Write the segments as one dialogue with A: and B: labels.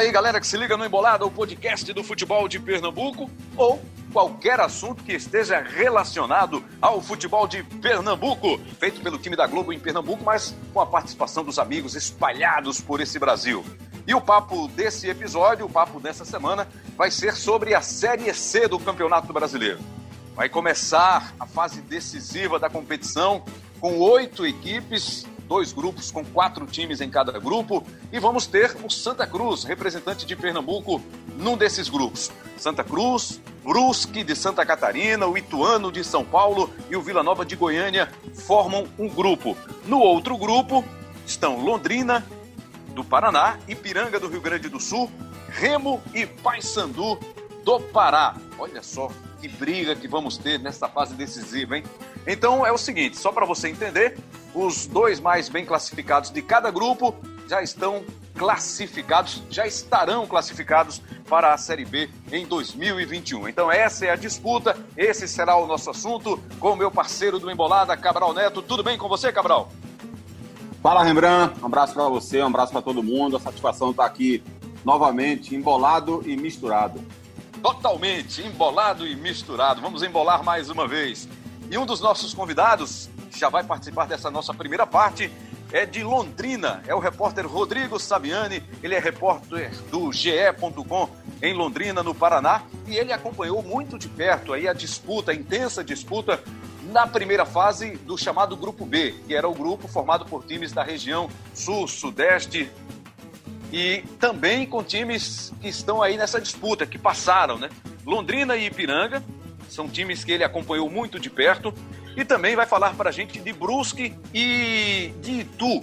A: Aí, galera que se liga no Embolada, o podcast do futebol de Pernambuco ou qualquer assunto que esteja relacionado ao futebol de Pernambuco, feito pelo time da Globo em Pernambuco, mas com a participação dos amigos espalhados por esse Brasil. E o papo desse episódio, o papo dessa semana, vai ser sobre a Série C do Campeonato Brasileiro. Vai começar a fase decisiva da competição com oito equipes dois grupos com quatro times em cada grupo e vamos ter o Santa Cruz, representante de Pernambuco, num desses grupos. Santa Cruz, Brusque de Santa Catarina, o Ituano de São Paulo e o Vila Nova de Goiânia formam um grupo. No outro grupo estão Londrina do Paraná, Ipiranga do Rio Grande do Sul, Remo e Paysandu do Pará. Olha só que briga que vamos ter nessa fase decisiva, hein? Então é o seguinte, só para você entender, os dois mais bem classificados de cada grupo já estão classificados, já estarão classificados para a Série B em 2021. Então essa é a disputa, esse será o nosso assunto com o meu parceiro do Embolada, Cabral Neto. Tudo bem com você, Cabral?
B: Fala, Rembrandt. Um abraço para você, um abraço para todo mundo. A satisfação está aqui novamente, embolado e misturado.
A: Totalmente embolado e misturado. Vamos embolar mais uma vez. E um dos nossos convidados já vai participar dessa nossa primeira parte é de Londrina, é o repórter Rodrigo Saviani, ele é repórter do GE.com em Londrina, no Paraná, e ele acompanhou muito de perto aí a disputa, a intensa disputa na primeira fase do chamado Grupo B, que era o grupo formado por times da região Sul, Sudeste e também com times que estão aí nessa disputa, que passaram, né? Londrina e Ipiranga, são times que ele acompanhou muito de perto. E também vai falar para a gente de Brusque e de Itu,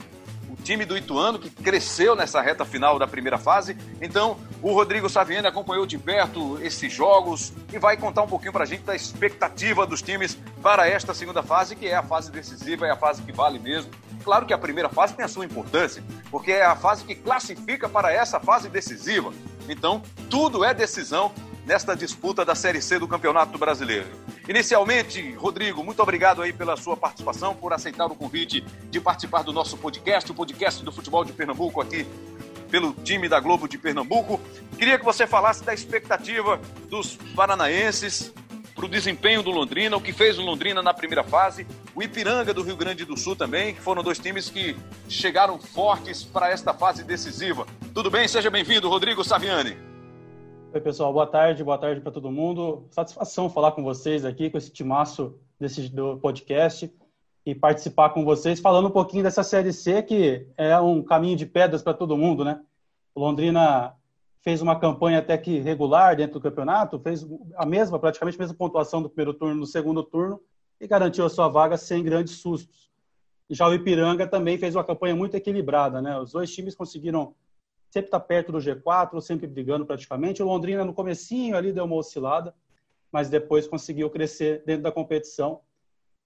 A: o time do Ituano que cresceu nessa reta final da primeira fase. Então, o Rodrigo Saviani acompanhou de perto esses jogos e vai contar um pouquinho para a gente da expectativa dos times para esta segunda fase, que é a fase decisiva, é a fase que vale mesmo. Claro que a primeira fase tem a sua importância, porque é a fase que classifica para essa fase decisiva. Então, tudo é decisão nesta disputa da Série C do Campeonato Brasileiro. Inicialmente, Rodrigo, muito obrigado aí pela sua participação, por aceitar o convite de participar do nosso podcast, o podcast do futebol de Pernambuco aqui pelo time da Globo de Pernambuco. Queria que você falasse da expectativa dos paranaenses para o desempenho do Londrina, o que fez o Londrina na primeira fase, o Ipiranga do Rio Grande do Sul também, que foram dois times que chegaram fortes para esta fase decisiva. Tudo bem? Seja bem-vindo, Rodrigo Saviani.
C: Oi, pessoal, boa tarde, boa tarde para todo mundo. Satisfação falar com vocês aqui, com esse timaço desse, do podcast e participar com vocês, falando um pouquinho dessa Série C, que é um caminho de pedras para todo mundo, né? Londrina fez uma campanha até que regular dentro do campeonato, fez a mesma, praticamente a mesma pontuação do primeiro turno no segundo turno e garantiu a sua vaga sem grandes sustos. Já o Ipiranga também fez uma campanha muito equilibrada, né? Os dois times conseguiram sempre está perto do G4, sempre brigando praticamente. O Londrina no comecinho ali deu uma oscilada, mas depois conseguiu crescer dentro da competição.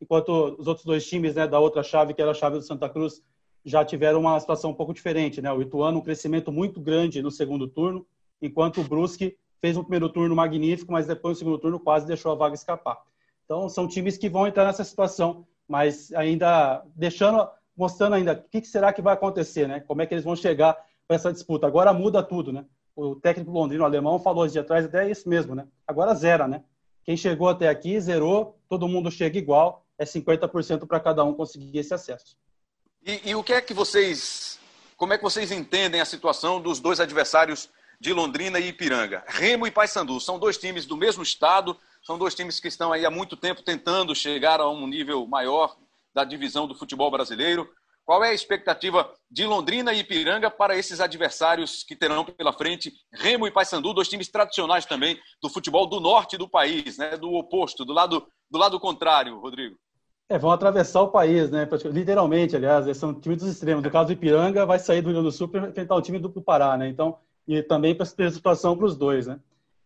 C: Enquanto os outros dois times né, da outra chave, que era a chave do Santa Cruz, já tiveram uma situação um pouco diferente. Né? O Ituano um crescimento muito grande no segundo turno, enquanto o Brusque fez um primeiro turno magnífico, mas depois no segundo turno quase deixou a vaga escapar. Então são times que vão entrar nessa situação, mas ainda deixando, mostrando ainda o que será que vai acontecer, né? Como é que eles vão chegar essa disputa. Agora muda tudo, né? O técnico londrino alemão falou hoje atrás até isso mesmo, né? Agora zera, né? Quem chegou até aqui zerou, todo mundo chega igual, é 50% para cada um conseguir esse acesso.
A: E, e, o que é que vocês, como é que vocês entendem a situação dos dois adversários de Londrina e Ipiranga? Remo e Paysandu são dois times do mesmo estado, são dois times que estão aí há muito tempo tentando chegar a um nível maior da divisão do futebol brasileiro. Qual é a expectativa de Londrina e Ipiranga para esses adversários que terão pela frente Remo e Paysandu, dois times tradicionais também do futebol do norte do país, né? do oposto, do lado, do lado contrário, Rodrigo?
C: É, vão atravessar o país, né? Literalmente, aliás, são times dos extremos. No caso do Ipiranga, vai sair do Rio do Sul para enfrentar o time do Pará, né? Então, e também para ter situação para os dois, né?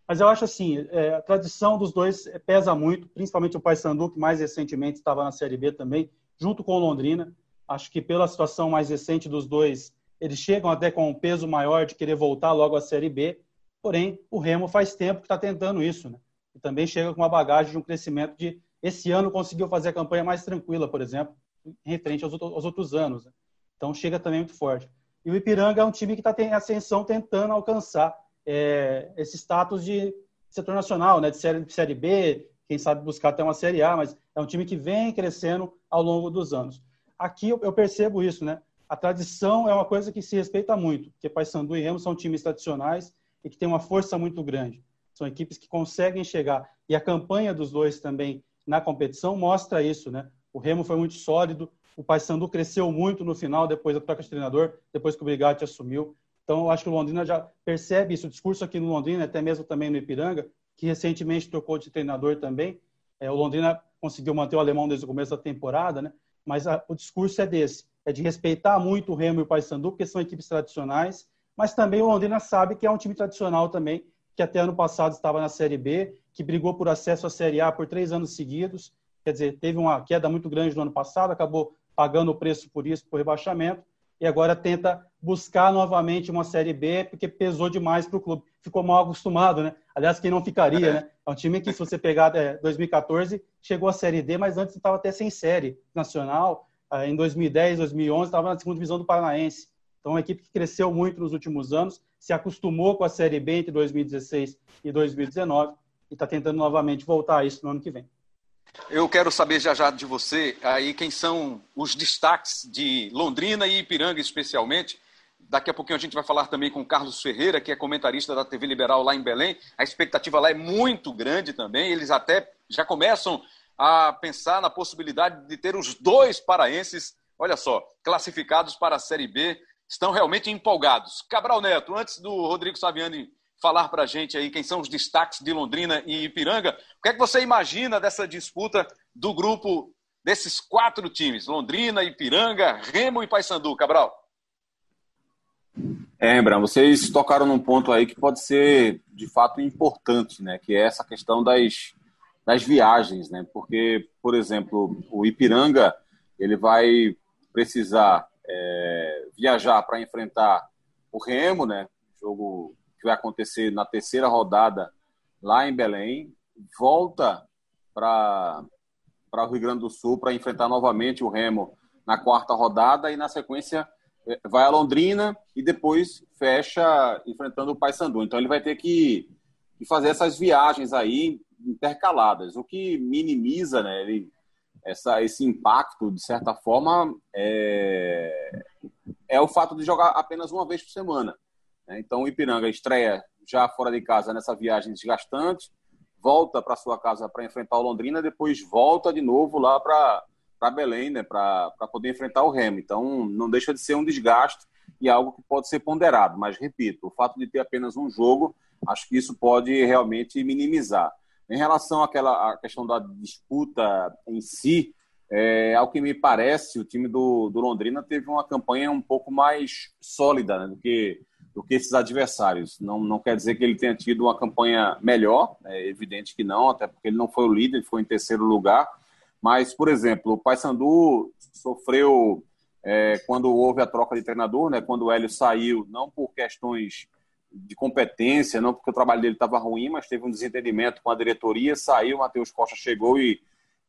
C: Mas eu acho assim, é, a tradição dos dois pesa muito, principalmente o Paysandu, que mais recentemente estava na Série B também, junto com o Londrina. Acho que pela situação mais recente dos dois, eles chegam até com um peso maior de querer voltar logo à Série B. Porém, o Remo faz tempo que está tentando isso, né? E também chega com uma bagagem de um crescimento de esse ano conseguiu fazer a campanha mais tranquila, por exemplo, em referente aos, aos outros anos. Né? Então chega também muito forte. E o Ipiranga é um time que está em ascensão tentando alcançar é, esse status de setor nacional, né, de série, de série B, quem sabe buscar até uma Série A, mas é um time que vem crescendo ao longo dos anos. Aqui eu, percebo isso, né? A tradição é uma coisa que se respeita muito, porque Paysandu e Remo são times tradicionais e que têm uma força muito grande. São equipes que conseguem chegar. E a campanha dos dois também na competição mostra isso, né? O Remo foi muito sólido, o Paysandu cresceu muito no final, depois da troca de treinador, depois que o Brigatti assumiu. Então, eu acho que o Londrina já percebe isso. O discurso aqui no Londrina, até mesmo também no Ipiranga, que recentemente trocou de treinador também. É, o Londrina conseguiu manter o alemão desde o começo da temporada, né? Mas a, o discurso é desse, é de respeitar muito o Remo e o Paysandu, porque são equipes tradicionais, mas também o Londrina sabe que é um time tradicional também, que até ano passado estava na Série B, que brigou por acesso à Série A por três anos seguidos. Quer dizer, teve uma queda muito grande no ano passado, acabou pagando o preço por isso, por rebaixamento, e agora tenta buscar novamente uma Série B, porque pesou demais para o clube. Ficou mal acostumado, né? Aliás, quem não ficaria, né? É um time que, se você pegar é, 2014, chegou à Série D, mas antes estava até sem série nacional. Ah, em 2010, 2011, estava na segunda divisão do Paranaense. Então, é uma equipe que cresceu muito nos últimos anos, se acostumou com a Série B entre 2016 e 2019 e está tentando novamente voltar a isso no ano que vem.
A: Eu quero saber já já de você aí quem são os destaques de Londrina e Ipiranga especialmente. Daqui a pouquinho a gente vai falar também com o Carlos Ferreira, que é comentarista da TV Liberal lá em Belém. A expectativa lá é muito grande também. Eles até já começam a pensar na possibilidade de ter os dois paraenses, olha só, classificados para a Série B. Estão realmente empolgados. Cabral Neto, antes do Rodrigo Saviani falar para a gente aí quem são os destaques de Londrina e Ipiranga. O que é que você imagina dessa disputa do grupo desses quatro times? Londrina, Ipiranga, Remo e Paysandu, Cabral?
B: É, vocês tocaram num ponto aí que pode ser de fato importante, né? Que é essa questão das, das viagens, né? Porque, por exemplo, o Ipiranga ele vai precisar é, viajar para enfrentar o Remo, né? Jogo que vai acontecer na terceira rodada lá em Belém, volta para o Rio Grande do Sul para enfrentar novamente o Remo na quarta rodada e na sequência vai a Londrina e depois fecha enfrentando o Paysandu. Então ele vai ter que, fazer essas viagens aí intercaladas, o que minimiza né, ele, essa, esse impacto, de certa forma, é, é o fato de jogar apenas uma vez por semana. Né? Então, o Ipiranga estreia já fora de casa nessa viagem desgastante, volta para sua casa para enfrentar o Londrina, depois volta de novo lá para Belém, né, para poder enfrentar o Remo. Então, não deixa de ser um desgaste e algo que pode ser ponderado. Mas, repito, o fato de ter apenas um jogo, acho que isso pode realmente minimizar. Em relação àquela à questão da disputa em si, é, ao que me parece, o time do, do Londrina teve uma campanha um pouco mais sólida né, do que do que esses adversários. Não, não quer dizer que ele tenha tido uma campanha melhor, é evidente que não, até porque ele não foi o líder, ele foi em terceiro lugar. Mas, por exemplo, o Paysandu sofreu é, quando houve a troca de treinador, né, quando o Hélio saiu, não por questões de competência, não porque o trabalho dele estava ruim, mas teve um desentendimento com a diretoria, saiu, o Matheus Costa chegou e,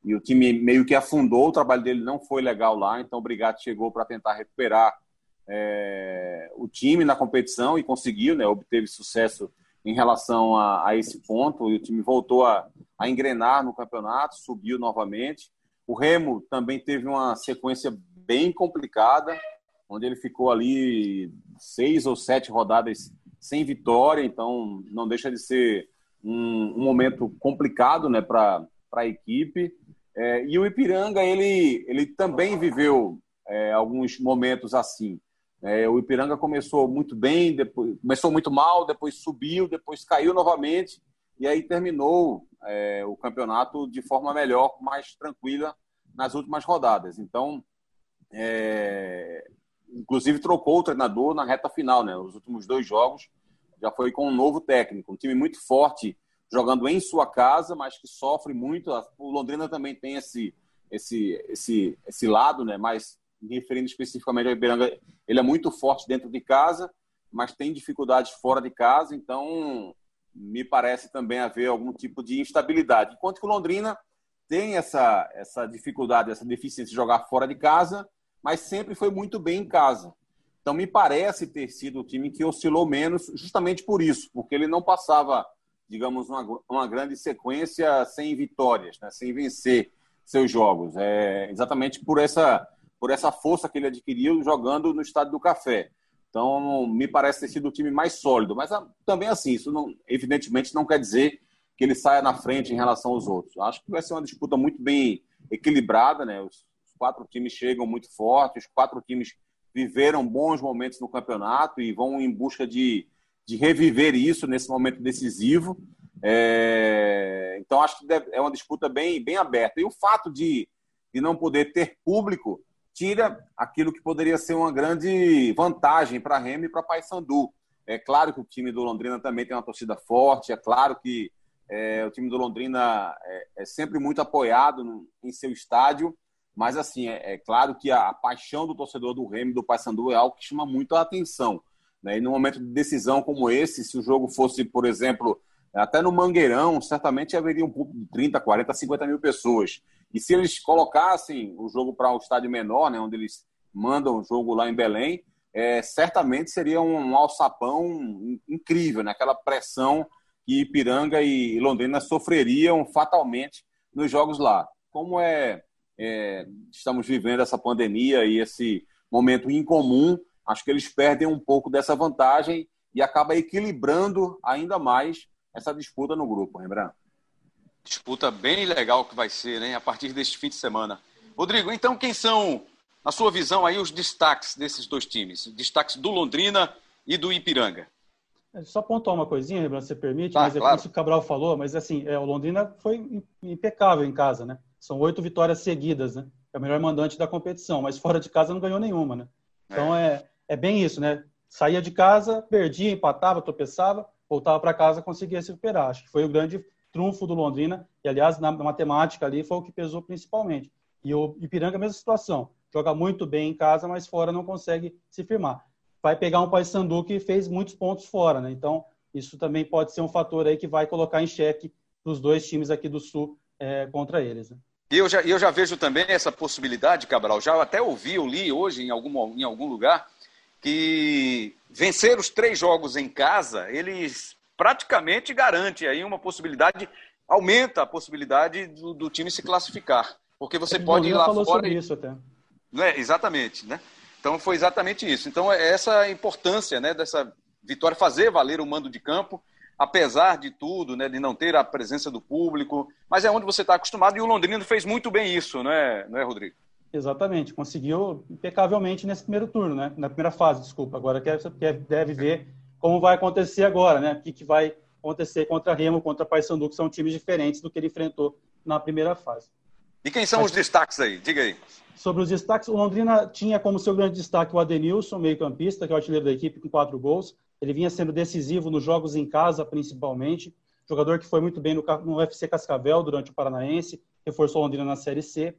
B: e o time meio que afundou, o trabalho dele não foi legal lá, então o Brigatti chegou para tentar recuperar é, o time na competição e conseguiu, né, obteve sucesso em relação a, a esse ponto e o time voltou a, a, engrenar no campeonato, subiu novamente. O Remo também teve uma sequência bem complicada, onde ele ficou ali seis ou sete rodadas sem vitória, então não deixa de ser um, um momento complicado né, para a equipe. É, e o Ipiranga, ele, ele também viveu é, alguns momentos assim. É, o Ipiranga começou muito bem, depois, começou muito mal, depois subiu, depois caiu novamente e aí terminou é, o campeonato de forma melhor, mais tranquila nas últimas rodadas. Então, é, inclusive trocou o treinador na reta final, né? Os últimos dois jogos já foi com um novo técnico, um time muito forte jogando em sua casa, mas que sofre muito. O Londrina também tem esse esse esse esse lado, né? Mais referindo especificamente ao Iberanga, ele é muito forte dentro de casa, mas tem dificuldades fora de casa, então me parece também haver algum tipo de instabilidade. Enquanto que o Londrina tem essa, essa dificuldade, essa deficiência de jogar fora de casa, mas sempre foi muito bem em casa. Então, me parece ter sido o time que oscilou menos, justamente por isso, porque ele não passava, digamos, uma, uma grande sequência sem vitórias, né? sem vencer seus jogos. É exatamente por essa, por essa força que ele adquiriu jogando no Estádio do Café. Então, me parece ter sido o time mais sólido. Mas ah, também, assim, isso não, evidentemente não quer dizer que ele saia na frente em relação aos outros. Acho que vai ser uma disputa muito bem equilibrada, né? Os quatro times chegam muito fortes, os quatro times viveram bons momentos no campeonato e vão em busca de, de reviver isso nesse momento decisivo. É, então, acho que é uma disputa bem, bem aberta. E o fato de, de não poder ter público tira aquilo que poderia ser uma grande vantagem para Remy e para Paysandu. É claro que o time do Londrina também tem uma torcida forte, é claro que é, o time do Londrina é, é sempre muito apoiado no, em seu estádio, mas, assim, é, é claro que a, a, paixão do torcedor do Remy do Paysandu é algo que chama muito a atenção. Né? E num momento de decisão como esse, se o jogo fosse, por exemplo, até no Mangueirão, certamente haveria um público de 30, 40, 50 mil pessoas. E se eles colocassem o jogo para um estádio menor, né, onde eles mandam o jogo lá em Belém, é, certamente seria um, um alçapão incrível, né? aquela pressão que Ipiranga e Londrina sofreriam fatalmente nos jogos lá. Como é é, estamos vivendo essa pandemia e esse momento incomum, acho que eles perdem um pouco dessa vantagem e acaba equilibrando ainda mais essa disputa no grupo, Rembrandt.
A: Disputa bem legal que vai ser, né? A partir deste fim de semana. Rodrigo, então quem são, na sua visão, aí os destaques desses dois times? Destaques do Londrina e do Ipiranga.
C: É, só pontuar uma coisinha, Rembrandt, se você permite, tá, mas é claro. isso que o Cabral falou, mas assim, é, o Londrina foi impecável em casa, né? São oito vitórias seguidas, né? É o melhor mandante da competição, mas fora de casa não ganhou nenhuma, né? Então é, é, é bem isso, né? Saía de casa, perdia, empatava, tropeçava, voltava para casa, conseguia se recuperar. Acho que foi o grande trunfo do Londrina, e aliás, na matemática ali foi o que pesou principalmente. E o Ipiranga, mesma situação. Joga muito bem em casa, mas fora não consegue se firmar. Vai pegar um Paysandu que fez muitos pontos fora, né? Então, isso também pode ser um fator aí que vai colocar em xeque os dois times aqui do Sul é, contra eles. Né?
A: E eu já, eu já vejo também essa possibilidade, Cabral, já até ouvi, eu li hoje em algum, em algum lugar, que vencer os três jogos em casa, eles praticamente garante aí uma possibilidade, aumenta a possibilidade do, do time se classificar. Porque você pode ir lá
C: falou
A: fora.
C: Sobre e... isso até.
A: É, exatamente, né? Então foi exatamente isso. Então é essa a importância né, dessa vitória, fazer valer o mando de campo apesar de tudo, né, de não ter a presença do público, mas é onde você está acostumado e o Londrino fez muito bem isso, não é, não é Rodrigo?
C: Exatamente, conseguiu impecavelmente nesse primeiro turno, né? na primeira fase, desculpa. Agora quer, quer, deve ver como vai acontecer agora, né? o que, que vai acontecer contra Remo, contra Paysandu, que são times diferentes do que ele enfrentou na primeira fase.
A: E quem são Mas, os destaques aí? Diga aí.
C: Sobre os destaques, o Londrina tinha como seu grande destaque o Adenilson, meio-campista, que é o artilheiro da equipe, com quatro gols. Ele vinha sendo decisivo nos jogos em casa, principalmente. Jogador que foi muito bem no, no UFC Cascavel durante o Paranaense, reforçou Londrina na Série C,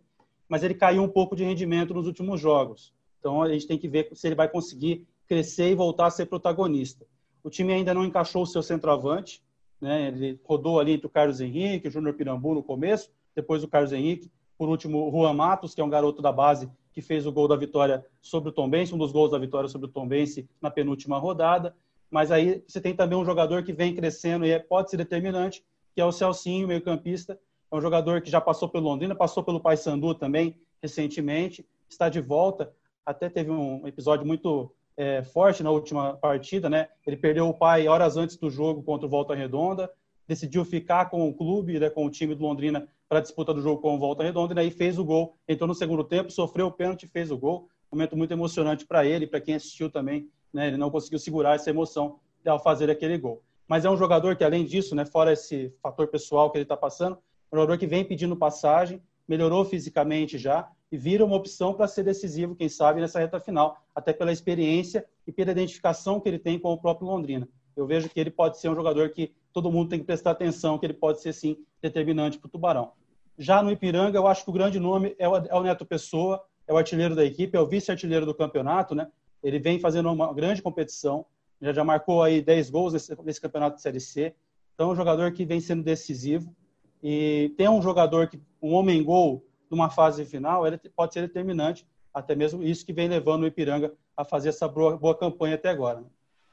C: mas ele caiu um pouco de rendimento nos últimos jogos. Então a gente tem que ver se ele vai conseguir crescer e voltar a ser protagonista. O time ainda não encaixou o seu centroavante, né? ele rodou ali entre o Carlos Henrique, o Júnior Pirambu no começo, depois o Carlos Henrique, por último o Juan Matos, que é um garoto da base que fez o gol da vitória sobre o Tombense, um dos gols da vitória sobre o Tombense na penúltima rodada. Mas aí você tem também um jogador que vem crescendo e é, pode ser determinante, que é o Celcinho, meio-campista. É um jogador que já passou pelo Londrina, passou pelo Paysandu também recentemente, está de volta. Até teve um episódio muito é, forte na última partida, né? Ele perdeu o pai horas antes do jogo contra o Volta Redonda, decidiu ficar com o clube, né, com o time do Londrina para a disputa do jogo com o Volta Redonda, e aí fez o gol. Entrou no segundo tempo, sofreu o pênalti, fez o gol. Momento muito emocionante para ele, para quem assistiu também né? Ele não conseguiu segurar essa emoção ao fazer aquele gol. Mas é um jogador que, além disso, né, fora esse fator pessoal que ele está passando, é um jogador que vem pedindo passagem, melhorou fisicamente já e vira uma opção para ser decisivo, quem sabe, nessa reta final, até pela experiência e pela identificação que ele tem com o próprio Londrina. Eu vejo que ele pode ser um jogador que todo mundo tem que prestar atenção, que ele pode ser, sim, determinante para o Tubarão. Já no Ipiranga, eu acho que o grande nome é o, é o Neto Pessoa, é o artilheiro da equipe, é o vice-artilheiro do campeonato, né? Ele vem fazendo uma grande competição, já, já marcou aí 10 gols nesse, nesse campeonato de Série C. Então, é um jogador que vem sendo decisivo. E tem um jogador que, um homem-gol numa fase final, ele pode ser determinante, até mesmo isso que vem levando o Ipiranga a fazer essa boa, boa campanha até agora.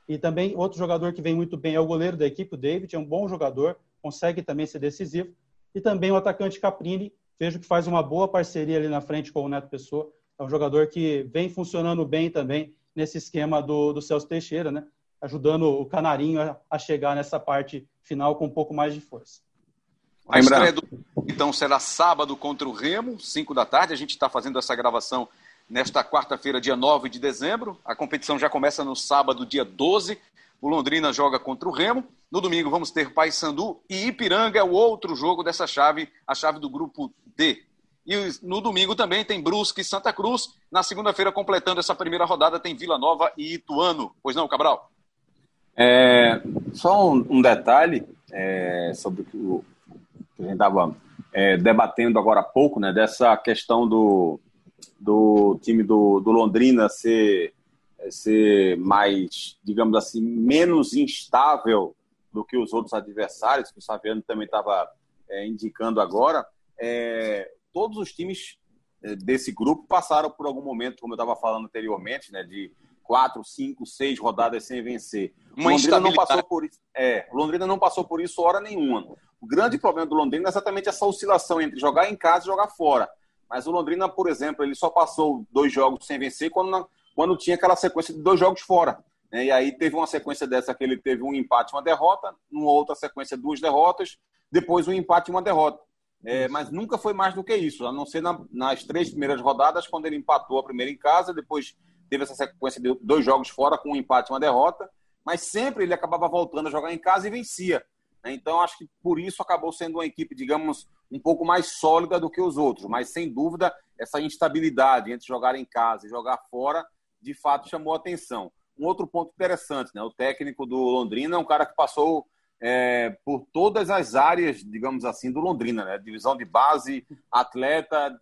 C: E também outro jogador que vem muito bem é o goleiro da equipe, o David, é um bom jogador, consegue também ser decisivo. E também o atacante Caprini, vejo que faz uma boa parceria ali na frente com o Neto Pessoa. É um jogador que vem funcionando bem também nesse esquema do, do Celso Teixeira, né? ajudando o Canarinho a, a chegar nessa parte final com um pouco mais de força.
A: A estreia do então será sábado contra o Remo, 5 da tarde. A gente está fazendo essa gravação nesta quarta-feira, dia 9 de dezembro. A competição já começa no sábado, dia 12. O Londrina joga contra o Remo. No domingo vamos ter Paysandu e Ipiranga, é o outro jogo dessa chave, a chave do grupo D. E no domingo também tem Brusque e Santa Cruz. Na segunda-feira, completando essa primeira rodada, tem Vila Nova e Ituano. Pois não, Cabral?
B: É, só um, um detalhe é, sobre o que a gente estava é, debatendo agora há pouco, né, dessa questão do, do time do, do Londrina ser, ser mais, digamos assim, menos instável do que os outros adversários, que o Saviano também estava é, indicando agora. É, todos os times é, desse grupo passaram por algum momento, como eu estava falando anteriormente, né, de quatro, cinco, seis rodadas sem vencer. Uma Londrina não passou por isso. É, Londrina não passou por isso hora nenhuma. O grande problema do Londrina é exatamente essa oscilação entre jogar em casa e jogar fora. Mas o Londrina, por exemplo, ele só passou dois jogos sem vencer quando, quando tinha aquela sequência de dois jogos fora. Né? E aí teve uma sequência dessa que ele teve um empate e uma derrota, numa outra sequência duas derrotas, depois um empate e uma derrota. É, mas nunca foi mais do que isso, a não ser na, nas três primeiras rodadas, quando ele empatou a primeira em casa, depois teve essa sequência de dois jogos fora com um empate e uma derrota, mas sempre ele acabava voltando a jogar em casa e vencia. Né? Então, acho que por isso acabou sendo uma equipe, digamos, um pouco mais sólida do que os outros. Mas, sem dúvida, essa instabilidade entre jogar em casa e jogar fora, de fato, chamou atenção. Um outro ponto interessante, né? o técnico do Londrina é um cara que passou é, por todas as áreas, digamos assim, do Londrina, né? Divisão de base, atleta,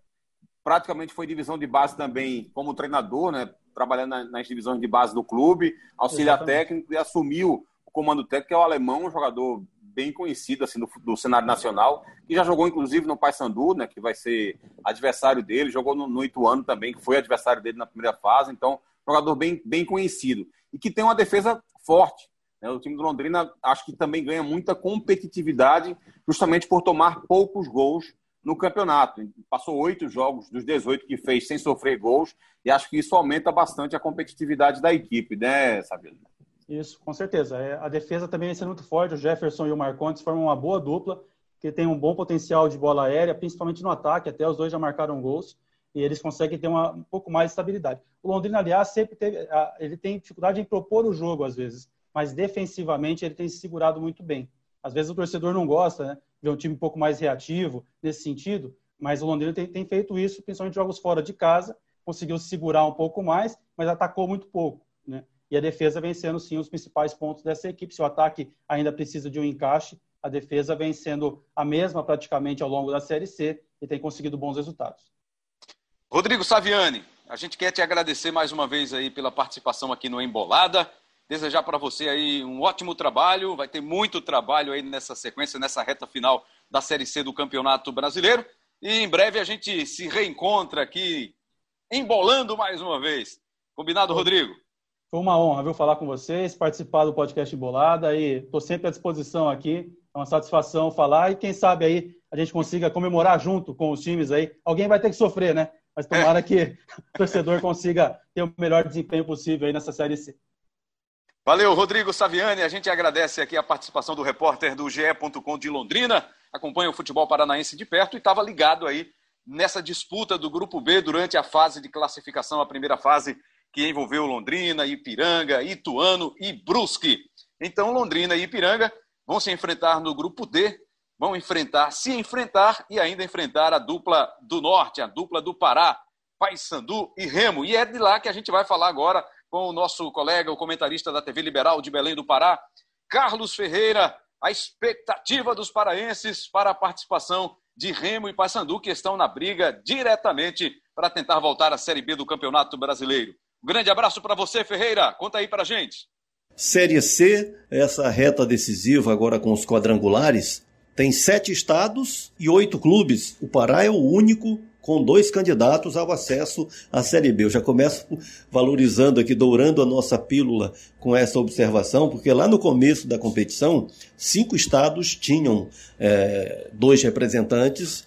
B: praticamente foi divisão de base também como treinador, né? Trabalhando nas divisões de base do clube, auxiliar Exatamente. técnico e assumiu o comando técnico, que é o alemão, um jogador bem conhecido assim do, do cenário nacional, que já jogou inclusive no Paysandu, né, que vai ser adversário dele, jogou no, no Ituano também, que foi adversário dele na primeira fase, então jogador bem, bem conhecido e que tem uma defesa forte. Né? O time do Londrina acho que também ganha muita competitividade justamente por tomar poucos gols no campeonato. Passou oito jogos dos 18 que fez sem sofrer gols, e acho que isso aumenta bastante a competitividade da equipe, né, Sabino?
C: Isso, com certeza. É, a defesa também vai ser muito forte. O Jefferson e o Marcontes formam uma boa dupla, que tem um bom potencial de bola aérea, principalmente no ataque. Até os dois já marcaram gols e eles conseguem ter uma, um pouco mais de estabilidade. O Londrina, aliás, sempre teve, ele tem dificuldade em propor o jogo às vezes, mas defensivamente ele tem se segurado muito bem. Às vezes o torcedor não gosta, né? Ver um time um pouco mais reativo nesse sentido, mas o Londrina tem, tem feito isso, principalmente jogos fora de casa, conseguiu segurar um pouco mais, mas atacou muito pouco, né? E a defesa vencendo sim os principais pontos dessa equipe. Se o ataque ainda precisa de um encaixe, a defesa vem sendo a mesma praticamente ao longo da Série C e tem conseguido bons resultados.
A: Rodrigo Saviani, a gente quer te agradecer mais uma vez aí pela participação aqui no Embolada. Desejar para você aí um ótimo trabalho. Vai ter muito trabalho aí nessa sequência, nessa reta final da Série C do Campeonato Brasileiro. E em breve a gente se reencontra aqui, embolando mais uma vez. Combinado, Rodrigo?
C: Foi uma honra, viu, falar com vocês, participar do podcast Embolada e estou sempre à disposição aqui. É uma satisfação falar e quem sabe aí a gente consiga comemorar junto com os times aí. Alguém vai ter que sofrer, né? Mas tomara é. que o torcedor consiga ter o melhor desempenho possível aí nessa Série C.
A: Valeu, Rodrigo Saviani. A gente agradece aqui a participação do repórter do GE.com de Londrina. Acompanha o futebol paranaense de perto e estava ligado aí nessa disputa do Grupo B durante a fase de classificação, a primeira fase que envolveu Londrina, Ipiranga, Ituano e Brusque. Então, Londrina e Ipiranga vão se enfrentar no Grupo D, vão enfrentar, se enfrentar e ainda enfrentar a dupla do Norte, a dupla do Pará, Paysandu e Remo. E é de lá que a gente vai falar agora com o nosso colega, o comentarista da TV Liberal de Belém do Pará, Carlos Ferreira, a expectativa dos paraenses para a participação de Remo e Paysandu, que estão na briga diretamente para tentar voltar à Série B do Campeonato Brasileiro. Um grande abraço para você, Ferreira. Conta aí para gente.
D: Série C, essa reta decisiva agora com os quadrangulares, tem sete estados e oito clubes. O Pará é o único com dois candidatos ao acesso à Série B. Eu já começo valorizando aqui, dourando a nossa pílula com essa observação, porque lá no começo da competição, cinco estados tinham é, dois representantes.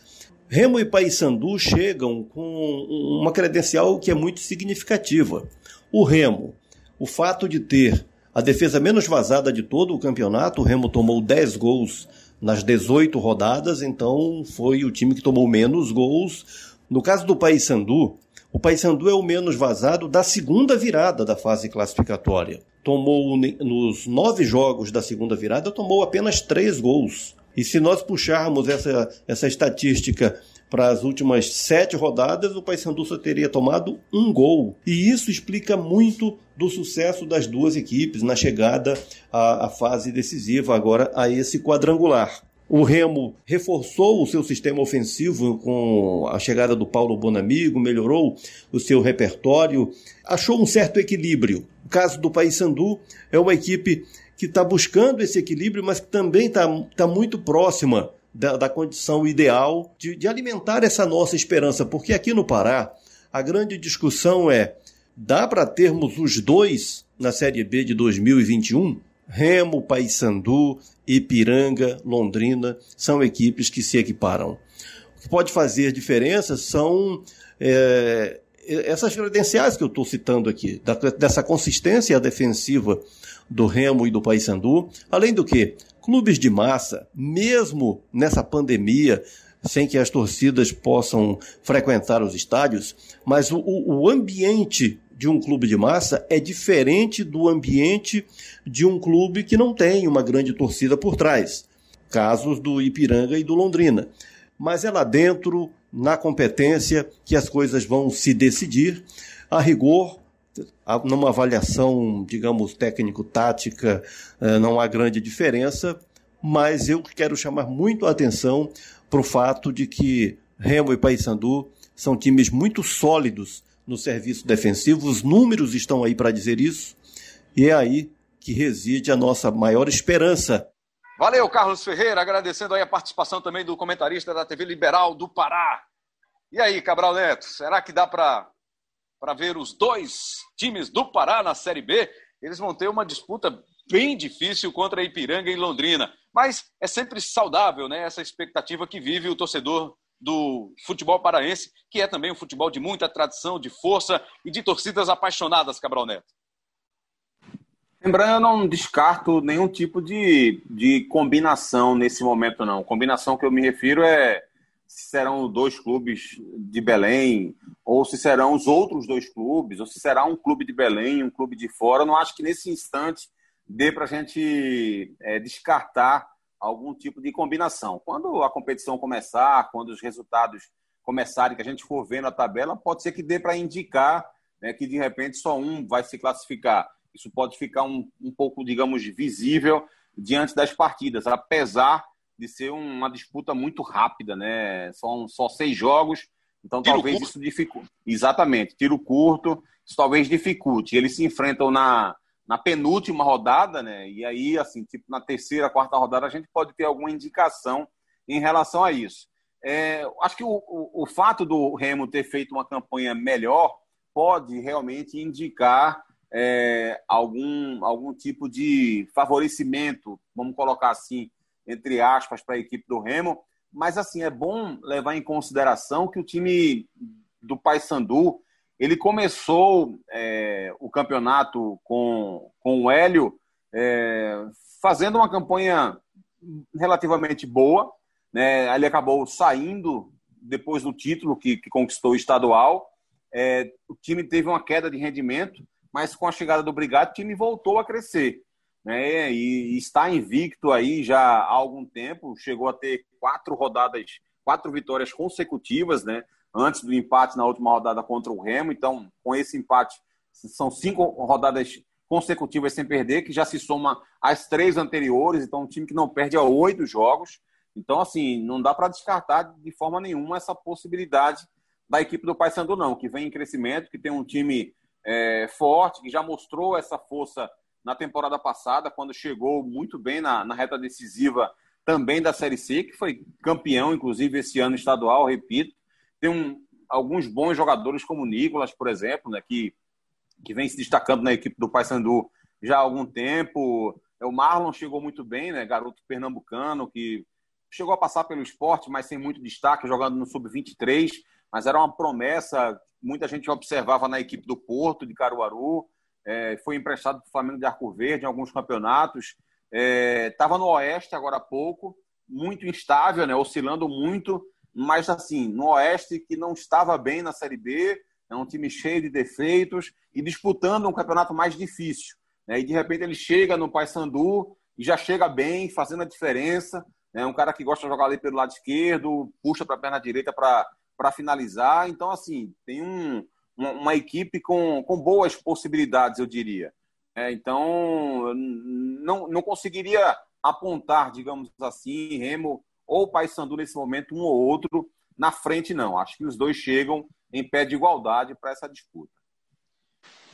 D: Remo e Paysandu chegam com uma credencial que é muito significativa. O Remo, o fato de ter a defesa menos vazada de todo o campeonato, o Remo tomou 10 gols nas 18 rodadas, então foi o time que tomou menos gols. No caso do Paysandu, o Paysandu é o menos vazado da segunda virada da fase classificatória. Tomou nos nove jogos da segunda virada, tomou apenas três gols. E se nós puxarmos essa, essa estatística para as últimas sete rodadas, o Paysandu só teria tomado um gol. E isso explica muito do sucesso das duas equipes na chegada à, à fase decisiva, agora a esse quadrangular. O Remo reforçou o seu sistema ofensivo com a chegada do Paulo Bonamigo, melhorou o seu repertório, achou um certo equilíbrio. O caso do Paysandu é uma equipe que está buscando esse equilíbrio, mas que também está tá muito próxima da, da condição ideal de, de alimentar essa nossa esperança, porque aqui no Pará a grande discussão é: dá para termos os dois na Série B de 2021? Remo, Paysandu, Ipiranga, Londrina são equipes que se equiparam. O que pode fazer diferença são é, essas credenciais que eu estou citando aqui, da, dessa consistência defensiva do Remo e do Paysandu, além do que clubes de massa, mesmo nessa pandemia, sem que as torcidas possam frequentar os estádios, mas o, o ambiente de um clube de massa é diferente do ambiente de um clube que não tem uma grande torcida por trás. Casos do Ipiranga e do Londrina. Mas é lá dentro, na competência, que as coisas vão se decidir. A rigor, numa avaliação, digamos, técnico-tática, eh, não há grande diferença, mas eu quero chamar muito a atenção para o fato de que Remo e Paysandu são times muito sólidos no serviço defensivo, os números estão aí para dizer isso, e é aí que reside a nossa maior esperança.
A: Valeu, Carlos Ferreira, agradecendo aí a participação também do comentarista da TV Liberal do Pará. E aí, Cabral Neto, será que dá para para ver os dois times do Pará na Série B. Eles vão ter uma disputa bem difícil contra Ipiranga e Londrina. Mas é sempre saudável né, essa expectativa que vive o torcedor do futebol paraense, que é também um futebol de muita tradição, de força e de torcidas apaixonadas, Cabral Neto.
B: Lembrando, eu não descarto nenhum tipo de, de combinação nesse momento, não. Combinação que eu me refiro é se serão dois clubes de Belém, ou se serão os outros dois clubes, ou se será um clube de Belém, um clube de fora. Eu não acho que nesse instante dê para a gente é, descartar algum tipo de combinação. Quando a competição começar, quando os resultados começarem, que a gente for vendo a tabela, pode ser que dê para indicar né, que de repente só um vai se classificar. Isso pode ficar um, um pouco, digamos, visível diante das partidas, apesar de ser uma disputa muito rápida, né? São só seis jogos, então tiro talvez curto. isso dificulte. Exatamente, tiro curto, isso talvez dificulte. Eles se enfrentam na, na penúltima rodada, né? E aí, assim, tipo, na terceira, quarta rodada, a gente pode ter alguma indicação em relação a isso. É, acho que o, o, o fato do Remo ter feito uma campanha melhor pode realmente indicar é, algum, algum tipo de favorecimento, vamos colocar assim, entre aspas, para a equipe do Remo. Mas, assim, é bom levar em consideração que o time do Paysandu, ele começou é, o campeonato com, com o Hélio é, fazendo uma campanha relativamente boa. Né? Ele acabou saindo depois do título que, que conquistou o estadual. É, o time teve uma queda de rendimento, mas com a chegada do Brigado, o time voltou a crescer né? E está invicto aí já há algum tempo, chegou a ter quatro rodadas, quatro vitórias consecutivas, né? Antes do empate na última rodada contra o Remo, então com esse empate são cinco rodadas consecutivas sem perder, que já se soma às três anteriores, então um time que não perde a oito jogos. Então, assim, não dá para descartar de forma nenhuma essa possibilidade da equipe do Paysandu, não, que vem em crescimento, que tem um time é, forte, que já mostrou essa força na temporada passada, quando chegou muito bem na, na reta decisiva também da Série C, que foi campeão, inclusive, esse ano estadual, repito. Tem um, alguns bons jogadores, como o Nicolas, por exemplo, né, que, que vem se destacando na equipe do Paysandu já há algum tempo. O Marlon chegou muito bem, né, garoto pernambucano, que chegou a passar pelo esporte, mas sem muito destaque, jogando no Sub-23, mas era uma promessa, muita gente observava na equipe do Porto, de Caruaru, é, foi emprestado para o Flamengo de Arco Verde em alguns campeonatos, estava é, no Oeste agora há pouco, muito instável, né, oscilando muito, mas assim, no Oeste que não estava bem na Série B, é um time cheio de defeitos e disputando um campeonato mais difícil. Né, e de repente ele chega no Paysandu e já chega bem, fazendo a diferença, é um cara que gosta de jogar ali pelo lado esquerdo, puxa para a perna direita para finalizar. Então, assim, tem um, uma, uma, equipe com, com boas possibilidades, eu diria. É, então, não, não conseguiria apontar, digamos assim, Remo ou Paysandu nesse momento, um ou outro, na frente, não. Acho que os dois chegam em pé de igualdade para essa disputa.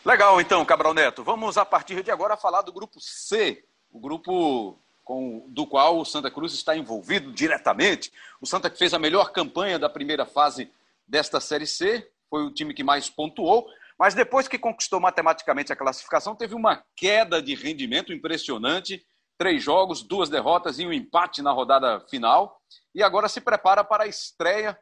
A: Legal, então, Cabral Neto. Vamos, a partir de agora, falar do grupo C, o grupo com, do qual o Santa Cruz está envolvido diretamente. O Santa que fez a melhor campanha da primeira fase desta Série C, foi o time que mais pontuou, mas depois que conquistou matematicamente a classificação, teve uma queda de rendimento impressionante. Três jogos, duas derrotas e um empate na rodada final. E agora se prepara para a estreia.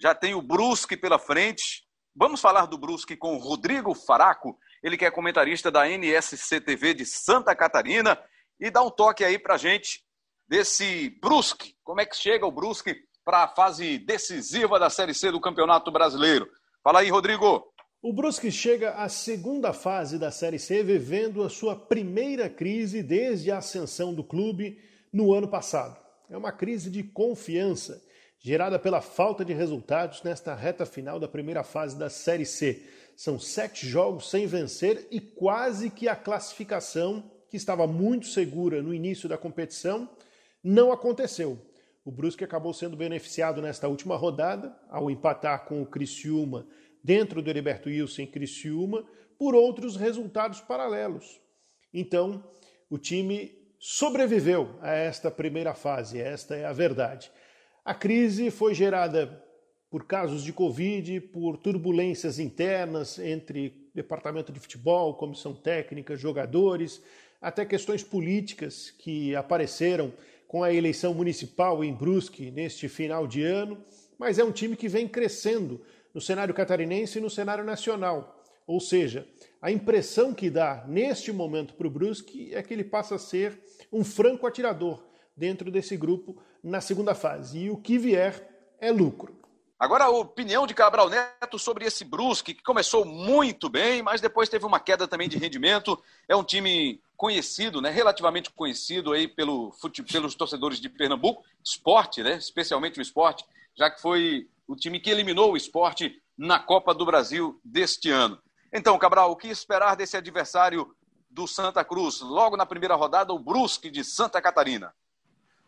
A: Já tem o Brusque pela frente. Vamos falar do Brusque com o Rodrigo Faraco, ele que é comentarista da NSC TV de Santa Catarina e dá um toque aí para gente desse Brusque. Como é que chega o Brusque para a fase decisiva da Série C do Campeonato Brasileiro? Fala aí, Rodrigo.
E: O Brusque chega à segunda fase da Série C, vivendo a sua primeira crise desde a ascensão do clube no ano passado. É uma crise de confiança, gerada pela falta de resultados nesta reta final da primeira fase da Série C. São sete jogos sem vencer e quase que a classificação que estava muito segura no início da competição, não aconteceu. O Brusque acabou sendo beneficiado nesta última rodada, ao empatar com o Criciúma dentro do Heriberto Wilson Criciúma, por outros resultados paralelos. Então, o time sobreviveu a esta primeira fase, esta é a verdade. A crise foi gerada por casos de Covid, por turbulências internas entre departamento de futebol, comissão técnica, jogadores, até questões políticas que apareceram com a eleição municipal em Brusque neste final de ano, mas é um time que vem crescendo no cenário catarinense e no cenário nacional. Ou seja, a impressão que dá neste momento para o Brusque é que ele passa a ser um franco atirador dentro desse grupo na segunda fase. E o que vier é lucro.
A: Agora, a opinião de Cabral Neto sobre esse Brusque, que começou muito bem, mas depois teve uma queda também de rendimento. É um time conhecido, né, relativamente conhecido aí pelo, pelos torcedores de Pernambuco, esporte, né, especialmente o esporte, já que foi o time que eliminou o esporte na Copa do Brasil deste ano. Então, Cabral, o que esperar desse adversário do Santa Cruz? Logo na primeira rodada, o Brusque de Santa Catarina.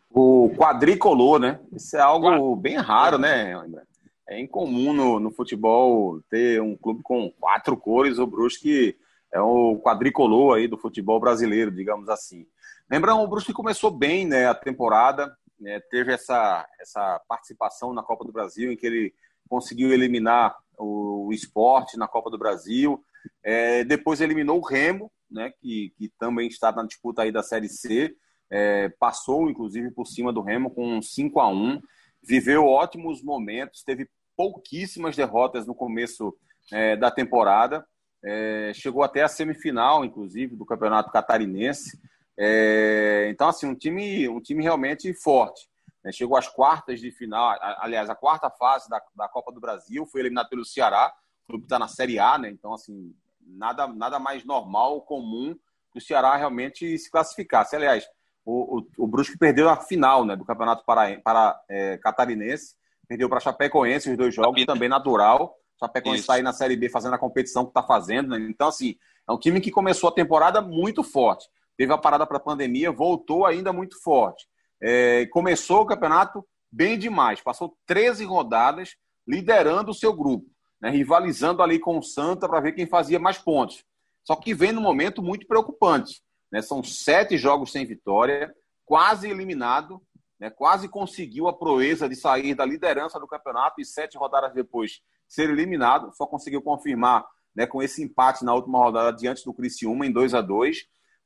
B: O quadricolor, né? Isso é algo bem raro, né, André? É incomum no, no futebol ter um clube com quatro cores. O Brusque é o quadricolor aí do futebol brasileiro, digamos assim. Lembrando, o Brusque começou bem né, a temporada, né, teve essa, essa participação na Copa do Brasil, em que ele conseguiu eliminar o, o esporte na Copa do Brasil. É, depois eliminou o Remo, né, que, que também está na disputa aí da Série C. É, passou, inclusive, por cima do Remo com 5 a 1 Viveu ótimos momentos, teve pouquíssimas derrotas no começo é, da temporada é, chegou até a semifinal, inclusive, do Campeonato Catarinense. É, então, assim, um time, um time realmente forte. Né? Chegou às quartas de final, aliás, a quarta fase da, da Copa do Brasil, foi eliminado pelo Ceará, o clube está na Série A, né? Então, assim, nada, nada mais normal, comum, o Ceará realmente se classificasse. Aliás, o, o, o Brusque perdeu a final né, do Campeonato para, para é, Catarinense, perdeu para Chapecoense os dois jogos, também natural. Chapecoense está aí na Série B fazendo a competição que está fazendo. Né? Então, assim, é um time que começou a temporada muito forte. Teve a parada para a pandemia, voltou ainda muito forte. É, começou o campeonato bem demais. Passou 13 rodadas liderando o seu grupo, né? rivalizando ali com o Santa para ver quem fazia mais pontos. Só que vem num momento muito preocupante. Né? São sete jogos sem vitória, quase eliminado, né? quase conseguiu a proeza de sair da liderança do campeonato e sete rodadas depois ser eliminado, só conseguiu confirmar né, com esse empate na última rodada diante do Criciúma em 2 a 2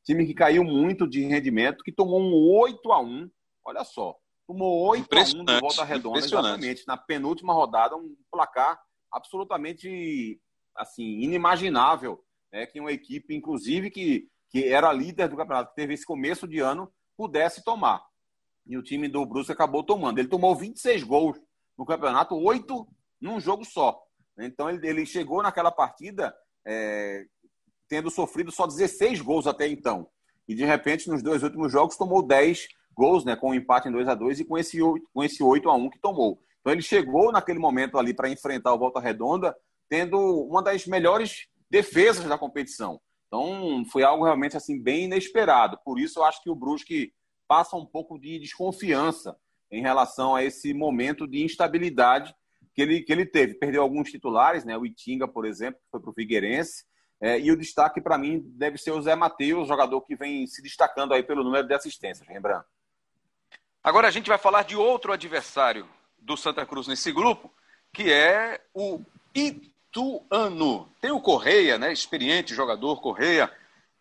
B: Time que caiu muito de rendimento, que tomou um 8 a 1 Olha só, tomou 8 a 1 de volta redonda, exatamente, na penúltima rodada, um placar absolutamente assim inimaginável, né, que uma equipe, inclusive, que, que era líder do campeonato, que teve esse começo de ano, pudesse tomar. E o time do Brusque acabou tomando. Ele tomou 26 gols no campeonato, 8 num jogo só. Então ele, ele chegou naquela partida é, tendo sofrido só 16 gols até então. E de repente, nos dois últimos jogos, tomou 10 gols, né, com um empate em 2 a 2 e com esse, com esse 8 a 1 que tomou. Então ele chegou naquele momento ali para enfrentar o Volta Redonda, tendo uma das melhores defesas da competição. Então foi algo realmente assim bem inesperado. Por isso eu acho que o Brusque passa um pouco de desconfiança em relação a esse momento de instabilidade que ele, que ele teve. Perdeu alguns titulares, né? o Itinga, por exemplo, que foi para o Figueirense. É, e o destaque, para mim, deve ser o Zé Matheus, jogador que vem se destacando aí pelo número de assistências, lembrando.
A: Agora a gente vai falar de outro adversário do Santa Cruz nesse grupo, que é o Ituano. Tem o Correia, né? Experiente jogador, Correia.